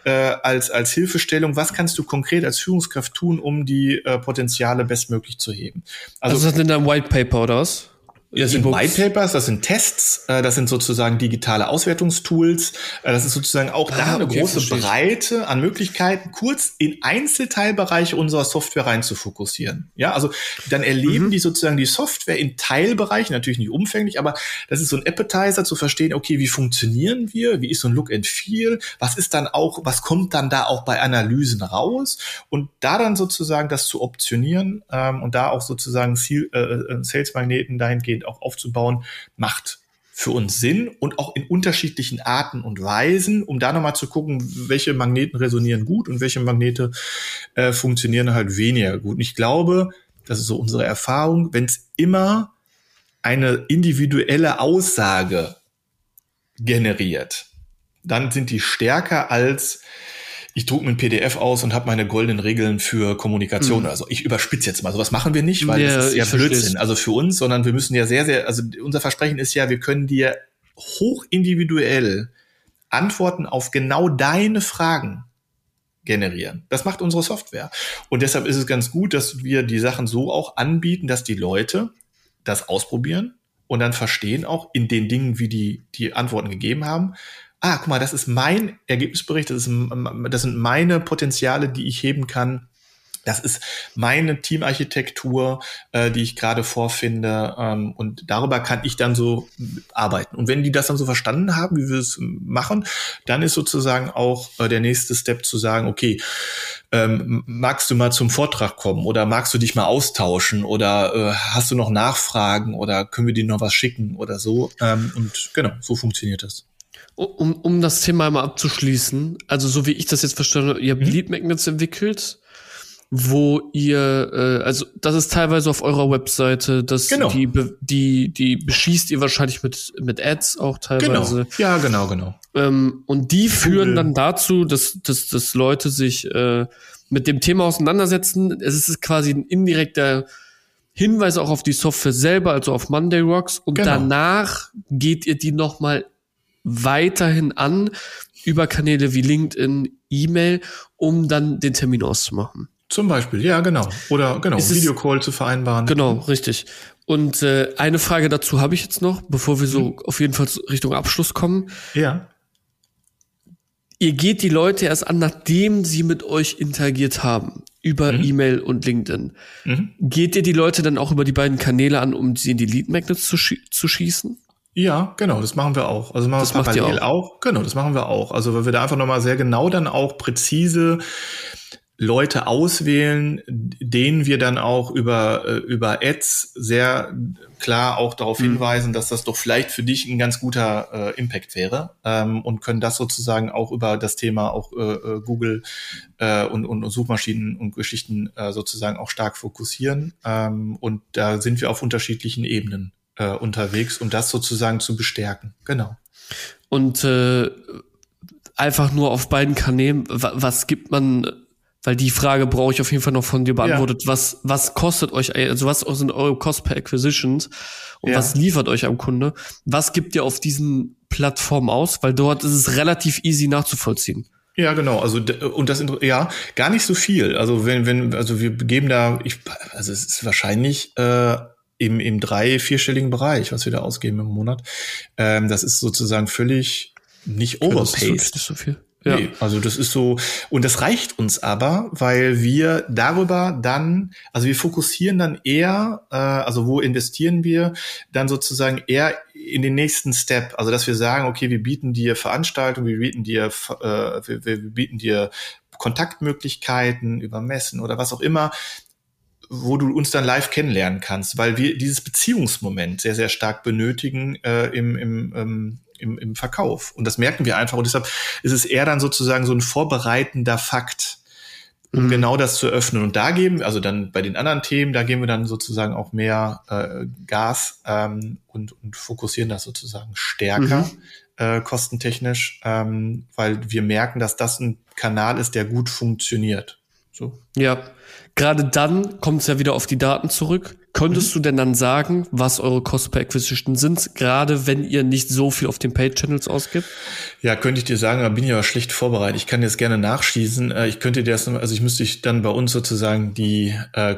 äh, als, als Hilfestellung, was kannst du konkret als Führungskraft tun, um die äh, Potenziale bestmöglich zu heben. Also, also das ist in deinem White Paper oder was? Das sind White Papers, das sind Tests, äh, das sind sozusagen digitale Auswertungstools. Äh, das ist sozusagen auch ah, da eine okay, große verstehe. Breite an Möglichkeiten, kurz in Einzelteilbereiche unserer Software rein zu fokussieren. Ja, also dann erleben mhm. die sozusagen die Software in Teilbereichen, natürlich nicht umfänglich, aber das ist so ein Appetizer zu verstehen, okay, wie funktionieren wir? Wie ist so ein Look and Feel? Was ist dann auch, was kommt dann da auch bei Analysen raus? Und da dann sozusagen das zu optionieren ähm, und da auch sozusagen Ziel, äh, äh Sales-Magneten dahingehend dahingehend auch aufzubauen, macht für uns Sinn und auch in unterschiedlichen Arten und Weisen, um da nochmal zu gucken, welche Magneten resonieren gut und welche Magnete äh, funktionieren halt weniger gut. Und ich glaube, das ist so unsere Erfahrung, wenn es immer eine individuelle Aussage generiert, dann sind die stärker als ich drucke mir ein PDF aus und habe meine goldenen Regeln für Kommunikation. Mhm. Also ich überspitze jetzt mal. Sowas machen wir nicht, weil ja, das ist ja Blödsinn. Also für uns, sondern wir müssen ja sehr, sehr, also unser Versprechen ist ja, wir können dir hoch individuell Antworten auf genau deine Fragen generieren. Das macht unsere Software. Und deshalb ist es ganz gut, dass wir die Sachen so auch anbieten, dass die Leute das ausprobieren und dann verstehen auch in den Dingen, wie die die Antworten gegeben haben, ah, guck mal, das ist mein Ergebnisbericht, das, ist, das sind meine Potenziale, die ich heben kann. Das ist meine Teamarchitektur, äh, die ich gerade vorfinde. Ähm, und darüber kann ich dann so arbeiten. Und wenn die das dann so verstanden haben, wie wir es machen, dann ist sozusagen auch äh, der nächste Step zu sagen, okay, ähm, magst du mal zum Vortrag kommen oder magst du dich mal austauschen oder äh, hast du noch Nachfragen oder können wir dir noch was schicken oder so. Ähm, und genau, so funktioniert das um, um das Thema einmal abzuschließen, also so wie ich das jetzt verstanden habe, ihr habt mhm. Lead Magnets entwickelt, wo ihr, äh, also das ist teilweise auf eurer Webseite, das genau. die, die, die beschießt ihr wahrscheinlich mit, mit Ads auch teilweise. Genau. Ja, genau, genau. Ähm, und die führen dann dazu, dass, dass, dass Leute sich äh, mit dem Thema auseinandersetzen. Es ist quasi ein indirekter Hinweis auch auf die Software selber, also auf Monday Rocks. Und genau. danach geht ihr die nochmal weiterhin an über Kanäle wie LinkedIn, E-Mail, um dann den Termin auszumachen. Zum Beispiel, ja, genau. Oder genau, ist Videocall zu vereinbaren. Genau, richtig. Und äh, eine Frage dazu habe ich jetzt noch, bevor wir so mhm. auf jeden Fall Richtung Abschluss kommen. Ja. Ihr geht die Leute erst an, nachdem sie mit euch interagiert haben, über mhm. E-Mail und LinkedIn. Mhm. Geht ihr die Leute dann auch über die beiden Kanäle an, um sie in die Lead Magnets zu, schie zu schießen? Ja, genau, das machen wir auch. Also machen das wir parallel auch. auch. Genau, das machen wir auch. Also weil wir da einfach nochmal sehr genau dann auch präzise Leute auswählen, denen wir dann auch über, äh, über Ads sehr klar auch darauf mhm. hinweisen, dass das doch vielleicht für dich ein ganz guter äh, Impact wäre ähm, und können das sozusagen auch über das Thema auch äh, äh Google äh, und, und Suchmaschinen und Geschichten äh, sozusagen auch stark fokussieren. Ähm, und da sind wir auf unterschiedlichen Ebenen äh, unterwegs, um das sozusagen zu bestärken. Genau. Und äh, einfach nur auf beiden Kanälen, was gibt man, weil die Frage brauche ich auf jeden Fall noch von dir beantwortet, ja. was, was kostet euch, also was sind eure Cost per Acquisitions und ja. was liefert euch am Kunde? Was gibt ihr auf diesen Plattformen aus? Weil dort ist es relativ easy nachzuvollziehen. Ja, genau. Also und das ja gar nicht so viel. Also wenn wenn also wir geben da ich also es ist wahrscheinlich äh, im, im drei-, vierstelligen Bereich, was wir da ausgeben im Monat. Ähm, das ist sozusagen völlig nicht overpaid. Das ist so viel. Ja. Nee, also das ist so, und das reicht uns aber, weil wir darüber dann, also wir fokussieren dann eher, äh, also wo investieren wir, dann sozusagen eher in den nächsten Step. Also dass wir sagen, okay, wir bieten dir Veranstaltungen, wir bieten dir, äh, wir, wir bieten dir Kontaktmöglichkeiten über Messen oder was auch immer, wo du uns dann live kennenlernen kannst, weil wir dieses Beziehungsmoment sehr, sehr stark benötigen äh, im, im, ähm, im, im Verkauf. Und das merken wir einfach. Und deshalb ist es eher dann sozusagen so ein vorbereitender Fakt, um mhm. genau das zu öffnen. Und da geben, also dann bei den anderen Themen, da geben wir dann sozusagen auch mehr äh, Gas ähm, und, und fokussieren das sozusagen stärker. Mhm. Äh, kostentechnisch, ähm, weil wir merken, dass das ein Kanal ist, der gut funktioniert. So. Ja, gerade dann kommt es ja wieder auf die Daten zurück. Könntest mhm. du denn dann sagen, was eure Cost per Acquisition sind, gerade wenn ihr nicht so viel auf den Paid Channels ausgibt? Ja, könnte ich dir sagen, da bin ich aber schlecht vorbereitet. Ich kann jetzt gerne nachschießen. Äh, ich könnte dir das, also ich müsste ich dann bei uns sozusagen die äh,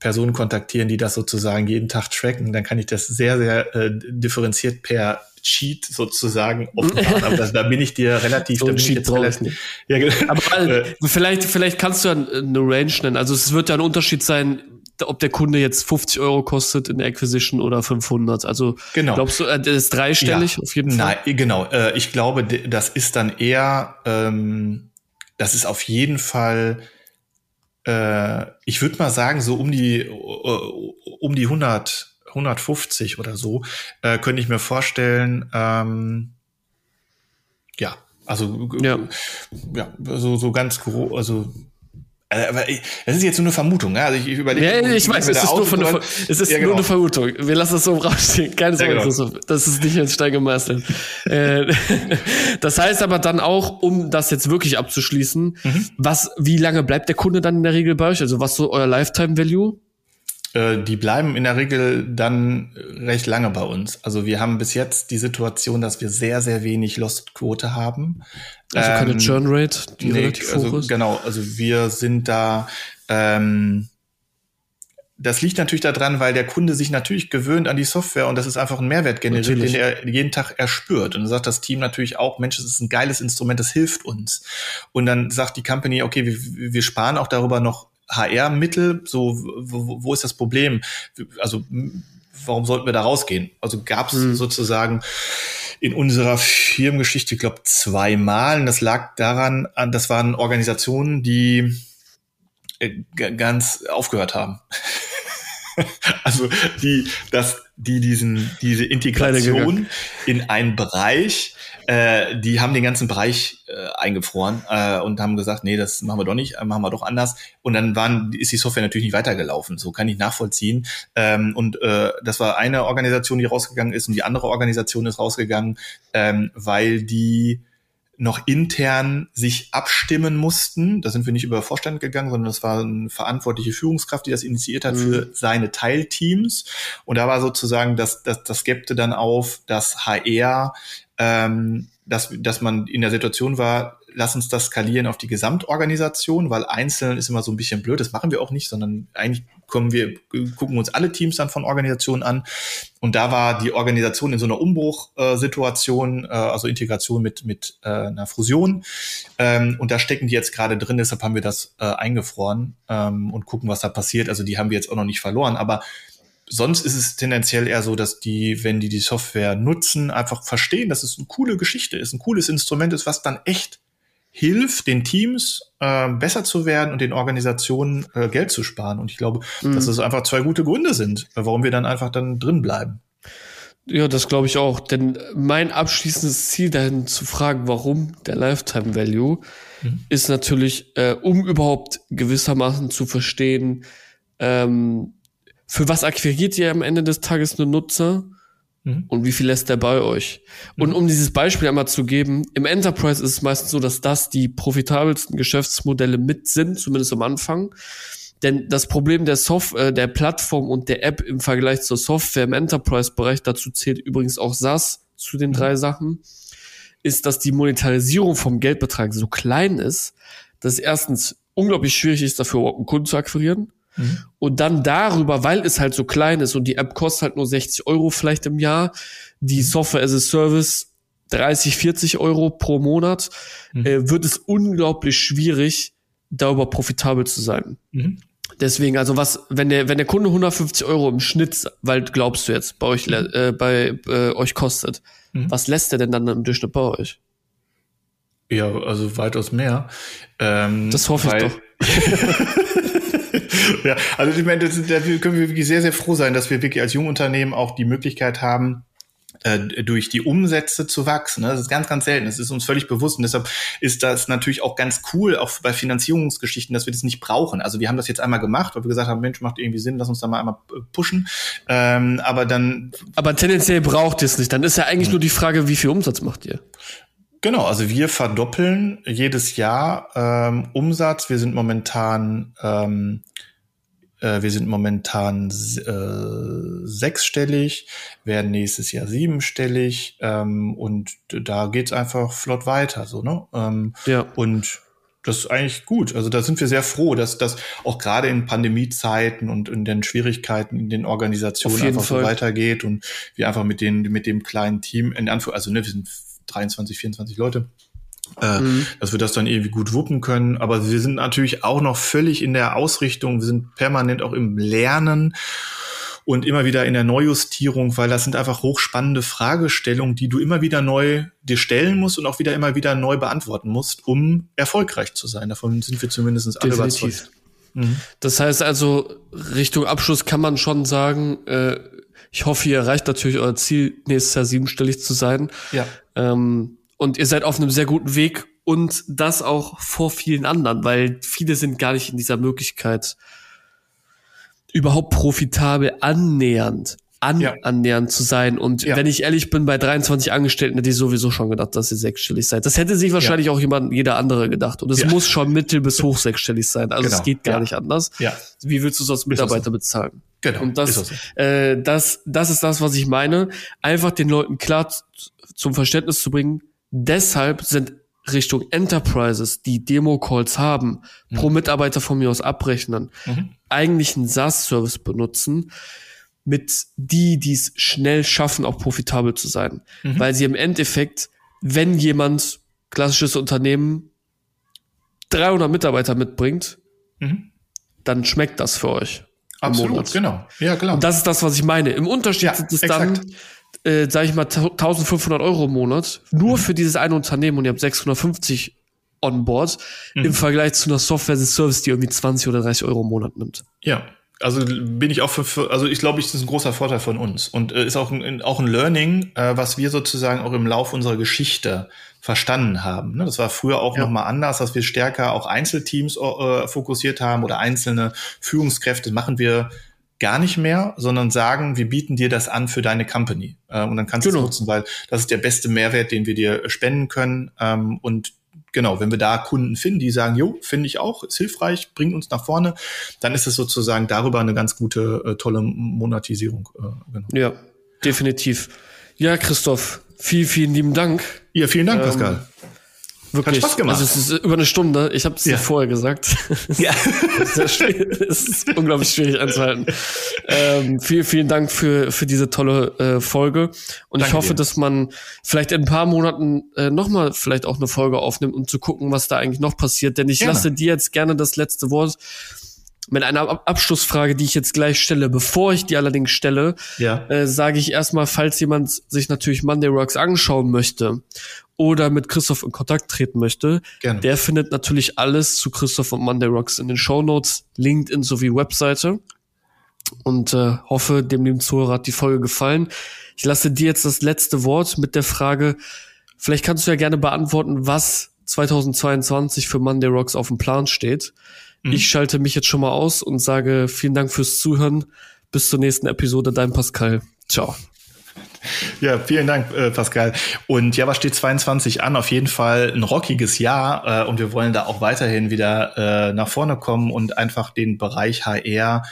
Personen kontaktieren, die das sozusagen jeden Tag tracken. Dann kann ich das sehr, sehr äh, differenziert per Cheat sozusagen offenbaren. Aber das, da bin ich dir relativ. So Cheat ich nicht. Ja, genau. Aber äh, vielleicht, vielleicht kannst du ja eine Range nennen. Also es wird ja ein Unterschied sein, ob der Kunde jetzt 50 Euro kostet in der Acquisition oder 500. Also genau. glaubst du, äh, das ist dreistellig ja. auf jeden Fall? Nein, genau. Äh, ich glaube, das ist dann eher, ähm, das ist auf jeden Fall, äh, ich würde mal sagen, so um die, um die 100, 150 oder so, äh, könnte ich mir vorstellen, ähm, ja, also ja, ja so, so ganz groß, also äh, aber das ist jetzt nur eine Vermutung. Also ich, ich überlege. Ja, ich weiß, es ist, nur, von eine, es ist ja, genau. nur eine Vermutung. Wir lassen das so rausstehen. Keine Sorge, ja, genau. das ist nicht ins Stein gemeißelt. Äh, das heißt aber dann auch, um das jetzt wirklich abzuschließen, mhm. was, wie lange bleibt der Kunde dann in der Regel bei euch? Also was so euer Lifetime Value? Äh, die bleiben in der Regel dann recht lange bei uns. Also wir haben bis jetzt die Situation, dass wir sehr, sehr wenig Lost-Quote haben. Also keine ähm, Churn Rate, die nee, relativ also, hoch ist. Genau, also wir sind da. Ähm, das liegt natürlich daran, weil der Kunde sich natürlich gewöhnt an die Software und das ist einfach ein Mehrwert generiert, natürlich. den er jeden Tag erspürt. Und dann sagt das Team natürlich auch, Mensch, das ist ein geiles Instrument, das hilft uns. Und dann sagt die Company, okay, wir, wir sparen auch darüber noch HR-Mittel, so wo, wo ist das Problem? Also warum sollten wir da rausgehen? Also gab es mhm. sozusagen in unserer Firmengeschichte, ich glaube, zweimal. Und das lag daran, das waren Organisationen, die äh, ganz aufgehört haben. also die, dass die diesen, diese Integration in einen Bereich äh, die haben den ganzen Bereich äh, eingefroren äh, und haben gesagt, nee, das machen wir doch nicht, machen wir doch anders. Und dann waren, ist die Software natürlich nicht weitergelaufen. So kann ich nachvollziehen. Ähm, und äh, das war eine Organisation, die rausgegangen ist und die andere Organisation ist rausgegangen, ähm, weil die noch intern sich abstimmen mussten. Da sind wir nicht über Vorstand gegangen, sondern das war eine verantwortliche Führungskraft, die das initiiert hat mhm. für seine Teilteams. Und da war sozusagen, das, das, das gäbte dann auf, dass HR ähm, dass, dass man in der Situation war, lass uns das skalieren auf die Gesamtorganisation, weil einzeln ist immer so ein bisschen blöd, das machen wir auch nicht, sondern eigentlich kommen wir, gucken uns alle Teams dann von Organisationen an. Und da war die Organisation in so einer Umbruchsituation, äh, also Integration mit, mit äh, einer Fusion. Ähm, und da stecken die jetzt gerade drin, deshalb haben wir das äh, eingefroren ähm, und gucken, was da passiert. Also die haben wir jetzt auch noch nicht verloren, aber sonst ist es tendenziell eher so, dass die, wenn die die Software nutzen, einfach verstehen, dass es eine coole Geschichte ist, ein cooles Instrument ist, was dann echt hilft, den Teams äh, besser zu werden und den Organisationen äh, Geld zu sparen. Und ich glaube, mhm. dass es einfach zwei gute Gründe sind, warum wir dann einfach dann drin bleiben. Ja, das glaube ich auch. Denn mein abschließendes Ziel dahin zu fragen, warum der Lifetime Value, mhm. ist natürlich, äh, um überhaupt gewissermaßen zu verstehen, ähm, für was akquiriert ihr am Ende des Tages nur Nutzer? Mhm. Und wie viel lässt der bei euch? Mhm. Und um dieses Beispiel einmal zu geben, im Enterprise ist es meistens so, dass das die profitabelsten Geschäftsmodelle mit sind, zumindest am Anfang. Denn das Problem der Software, der Plattform und der App im Vergleich zur Software im Enterprise-Bereich, dazu zählt übrigens auch SaaS zu den mhm. drei Sachen, ist, dass die Monetarisierung vom Geldbetrag so klein ist, dass erstens unglaublich schwierig ist, dafür überhaupt einen Kunden zu akquirieren Mhm. Und dann darüber, weil es halt so klein ist und die App kostet halt nur 60 Euro vielleicht im Jahr, die Software as a Service 30, 40 Euro pro Monat, mhm. äh, wird es unglaublich schwierig, darüber profitabel zu sein. Mhm. Deswegen, also was, wenn der, wenn der Kunde 150 Euro im Schnitt, weil glaubst du jetzt, bei euch, mhm. äh, bei äh, euch kostet, mhm. was lässt er denn dann im Durchschnitt bei euch? Ja, also weitaus mehr. Ähm, das hoffe ich doch. ja, also ich meine, das, da können wir wirklich sehr, sehr froh sein, dass wir wirklich als Jungunternehmen auch die Möglichkeit haben, äh, durch die Umsätze zu wachsen. Das ist ganz, ganz selten. Das ist uns völlig bewusst. Und deshalb ist das natürlich auch ganz cool, auch bei Finanzierungsgeschichten, dass wir das nicht brauchen. Also wir haben das jetzt einmal gemacht, weil wir gesagt haben, Mensch, macht irgendwie Sinn, lass uns da mal einmal äh, pushen. Ähm, aber dann. Aber tendenziell braucht ihr es nicht. Dann ist ja eigentlich hm. nur die Frage, wie viel Umsatz macht ihr? Genau, also wir verdoppeln jedes Jahr ähm, Umsatz. Wir sind momentan ähm, äh, wir sind momentan äh, sechsstellig, werden nächstes Jahr siebenstellig ähm, und da geht's einfach flott weiter. So, ne? Ähm, ja. Und das ist eigentlich gut. Also da sind wir sehr froh, dass das auch gerade in Pandemiezeiten und in den Schwierigkeiten in den Organisationen einfach Fall. so weitergeht und wir einfach mit den mit dem kleinen Team in Anführungszeichen, also ne, wir sind 23, 24 Leute, äh, mhm. dass wir das dann irgendwie gut wuppen können. Aber wir sind natürlich auch noch völlig in der Ausrichtung, wir sind permanent auch im Lernen und immer wieder in der Neujustierung, weil das sind einfach hochspannende Fragestellungen, die du immer wieder neu dir stellen musst und auch wieder immer wieder neu beantworten musst, um erfolgreich zu sein. Davon sind wir zumindest alle überzeugt. Mhm. Das heißt also, Richtung Abschluss kann man schon sagen, äh, ich hoffe, ihr erreicht natürlich euer Ziel, nächstes Jahr siebenstellig zu sein. Ja. Ähm, und ihr seid auf einem sehr guten Weg und das auch vor vielen anderen, weil viele sind gar nicht in dieser Möglichkeit, überhaupt profitabel annähernd an, ja. annähernd zu sein. Und ja. wenn ich ehrlich bin, bei 23 Angestellten hätte ich sowieso schon gedacht, dass ihr sechsstellig seid. Das hätte sich wahrscheinlich ja. auch jemand, jeder andere gedacht. Und es muss schon mittel- bis hoch sechsstellig sein. Also genau. es geht gar nicht anders. Ja. Wie willst du sonst Mitarbeiter bezahlen? Genau. Und das, so. äh, das, das ist das, was ich meine. Einfach den Leuten klar zum Verständnis zu bringen, Deshalb sind Richtung Enterprises, die Demo-Calls haben, mhm. pro Mitarbeiter von mir aus abrechnen, mhm. eigentlich einen SaaS-Service benutzen, mit die, die es schnell schaffen, auch profitabel zu sein. Mhm. Weil sie im Endeffekt, wenn jemand, klassisches Unternehmen, 300 Mitarbeiter mitbringt, mhm. dann schmeckt das für euch. Absolut, genau. Ja, klar. Und das ist das, was ich meine. Im Unterschied ja, ist es dann, äh, sage ich mal, 1500 Euro im Monat, nur mhm. für dieses eine Unternehmen und ihr habt 650 on board, mhm. im Vergleich zu einer Software as Service, die irgendwie 20 oder 30 Euro im Monat nimmt. Ja, also bin ich auch für, für also ich glaube, das ist ein großer Vorteil von uns und äh, ist auch ein, auch ein Learning, äh, was wir sozusagen auch im Lauf unserer Geschichte verstanden haben. Ne? Das war früher auch ja. noch mal anders, dass wir stärker auch Einzelteams äh, fokussiert haben oder einzelne Führungskräfte machen wir gar nicht mehr, sondern sagen, wir bieten dir das an für deine Company. Äh, und dann kannst genau. du es nutzen, weil das ist der beste Mehrwert, den wir dir spenden können. Ähm, und genau, wenn wir da Kunden finden, die sagen, jo, finde ich auch, ist hilfreich, bringt uns nach vorne, dann ist es sozusagen darüber eine ganz gute, äh, tolle Monetisierung. Äh, genau. Ja, definitiv. Ja, Christoph, vielen, vielen lieben Dank. Ja, vielen Dank, ähm, Pascal. Wirklich. Hat Spaß gemacht. Also es ist über eine Stunde. Ich habe es ja. dir vorher gesagt. Ja. es, ist ist unglaublich schwierig einzuhalten. Ähm, vielen, vielen Dank für, für diese tolle äh, Folge. Und Danke ich hoffe, dir. dass man vielleicht in ein paar Monaten äh, nochmal vielleicht auch eine Folge aufnimmt, um zu gucken, was da eigentlich noch passiert. Denn ich gerne. lasse dir jetzt gerne das letzte Wort mit einer Abschlussfrage, die ich jetzt gleich stelle. Bevor ich die allerdings stelle, ja. äh, sage ich erstmal, falls jemand sich natürlich Monday Rocks anschauen möchte oder mit Christoph in Kontakt treten möchte, Gerne. der findet natürlich alles zu Christoph und Monday Rocks in den Show Notes, LinkedIn sowie Webseite. Und äh, hoffe, dem lieben Zuhörer hat die Folge gefallen. Ich lasse dir jetzt das letzte Wort mit der Frage, vielleicht kannst du ja gerne beantworten, was 2022 für Monday Rocks auf dem Plan steht. Mhm. Ich schalte mich jetzt schon mal aus und sage vielen Dank fürs Zuhören. Bis zur nächsten Episode. Dein Pascal. Ciao. Ja, vielen Dank, äh, Pascal. Und ja, was steht 22 an? Auf jeden Fall ein rockiges Jahr. Äh, und wir wollen da auch weiterhin wieder äh, nach vorne kommen und einfach den Bereich HR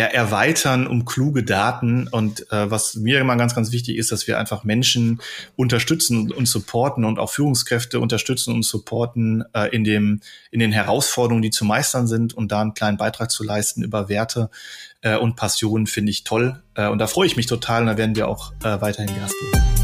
erweitern um kluge Daten. Und äh, was mir immer ganz, ganz wichtig ist, dass wir einfach Menschen unterstützen und supporten und auch Führungskräfte unterstützen und supporten äh, in, dem, in den Herausforderungen, die zu meistern sind und da einen kleinen Beitrag zu leisten über Werte äh, und Passion, finde ich toll. Äh, und da freue ich mich total und da werden wir auch äh, weiterhin Gas geben.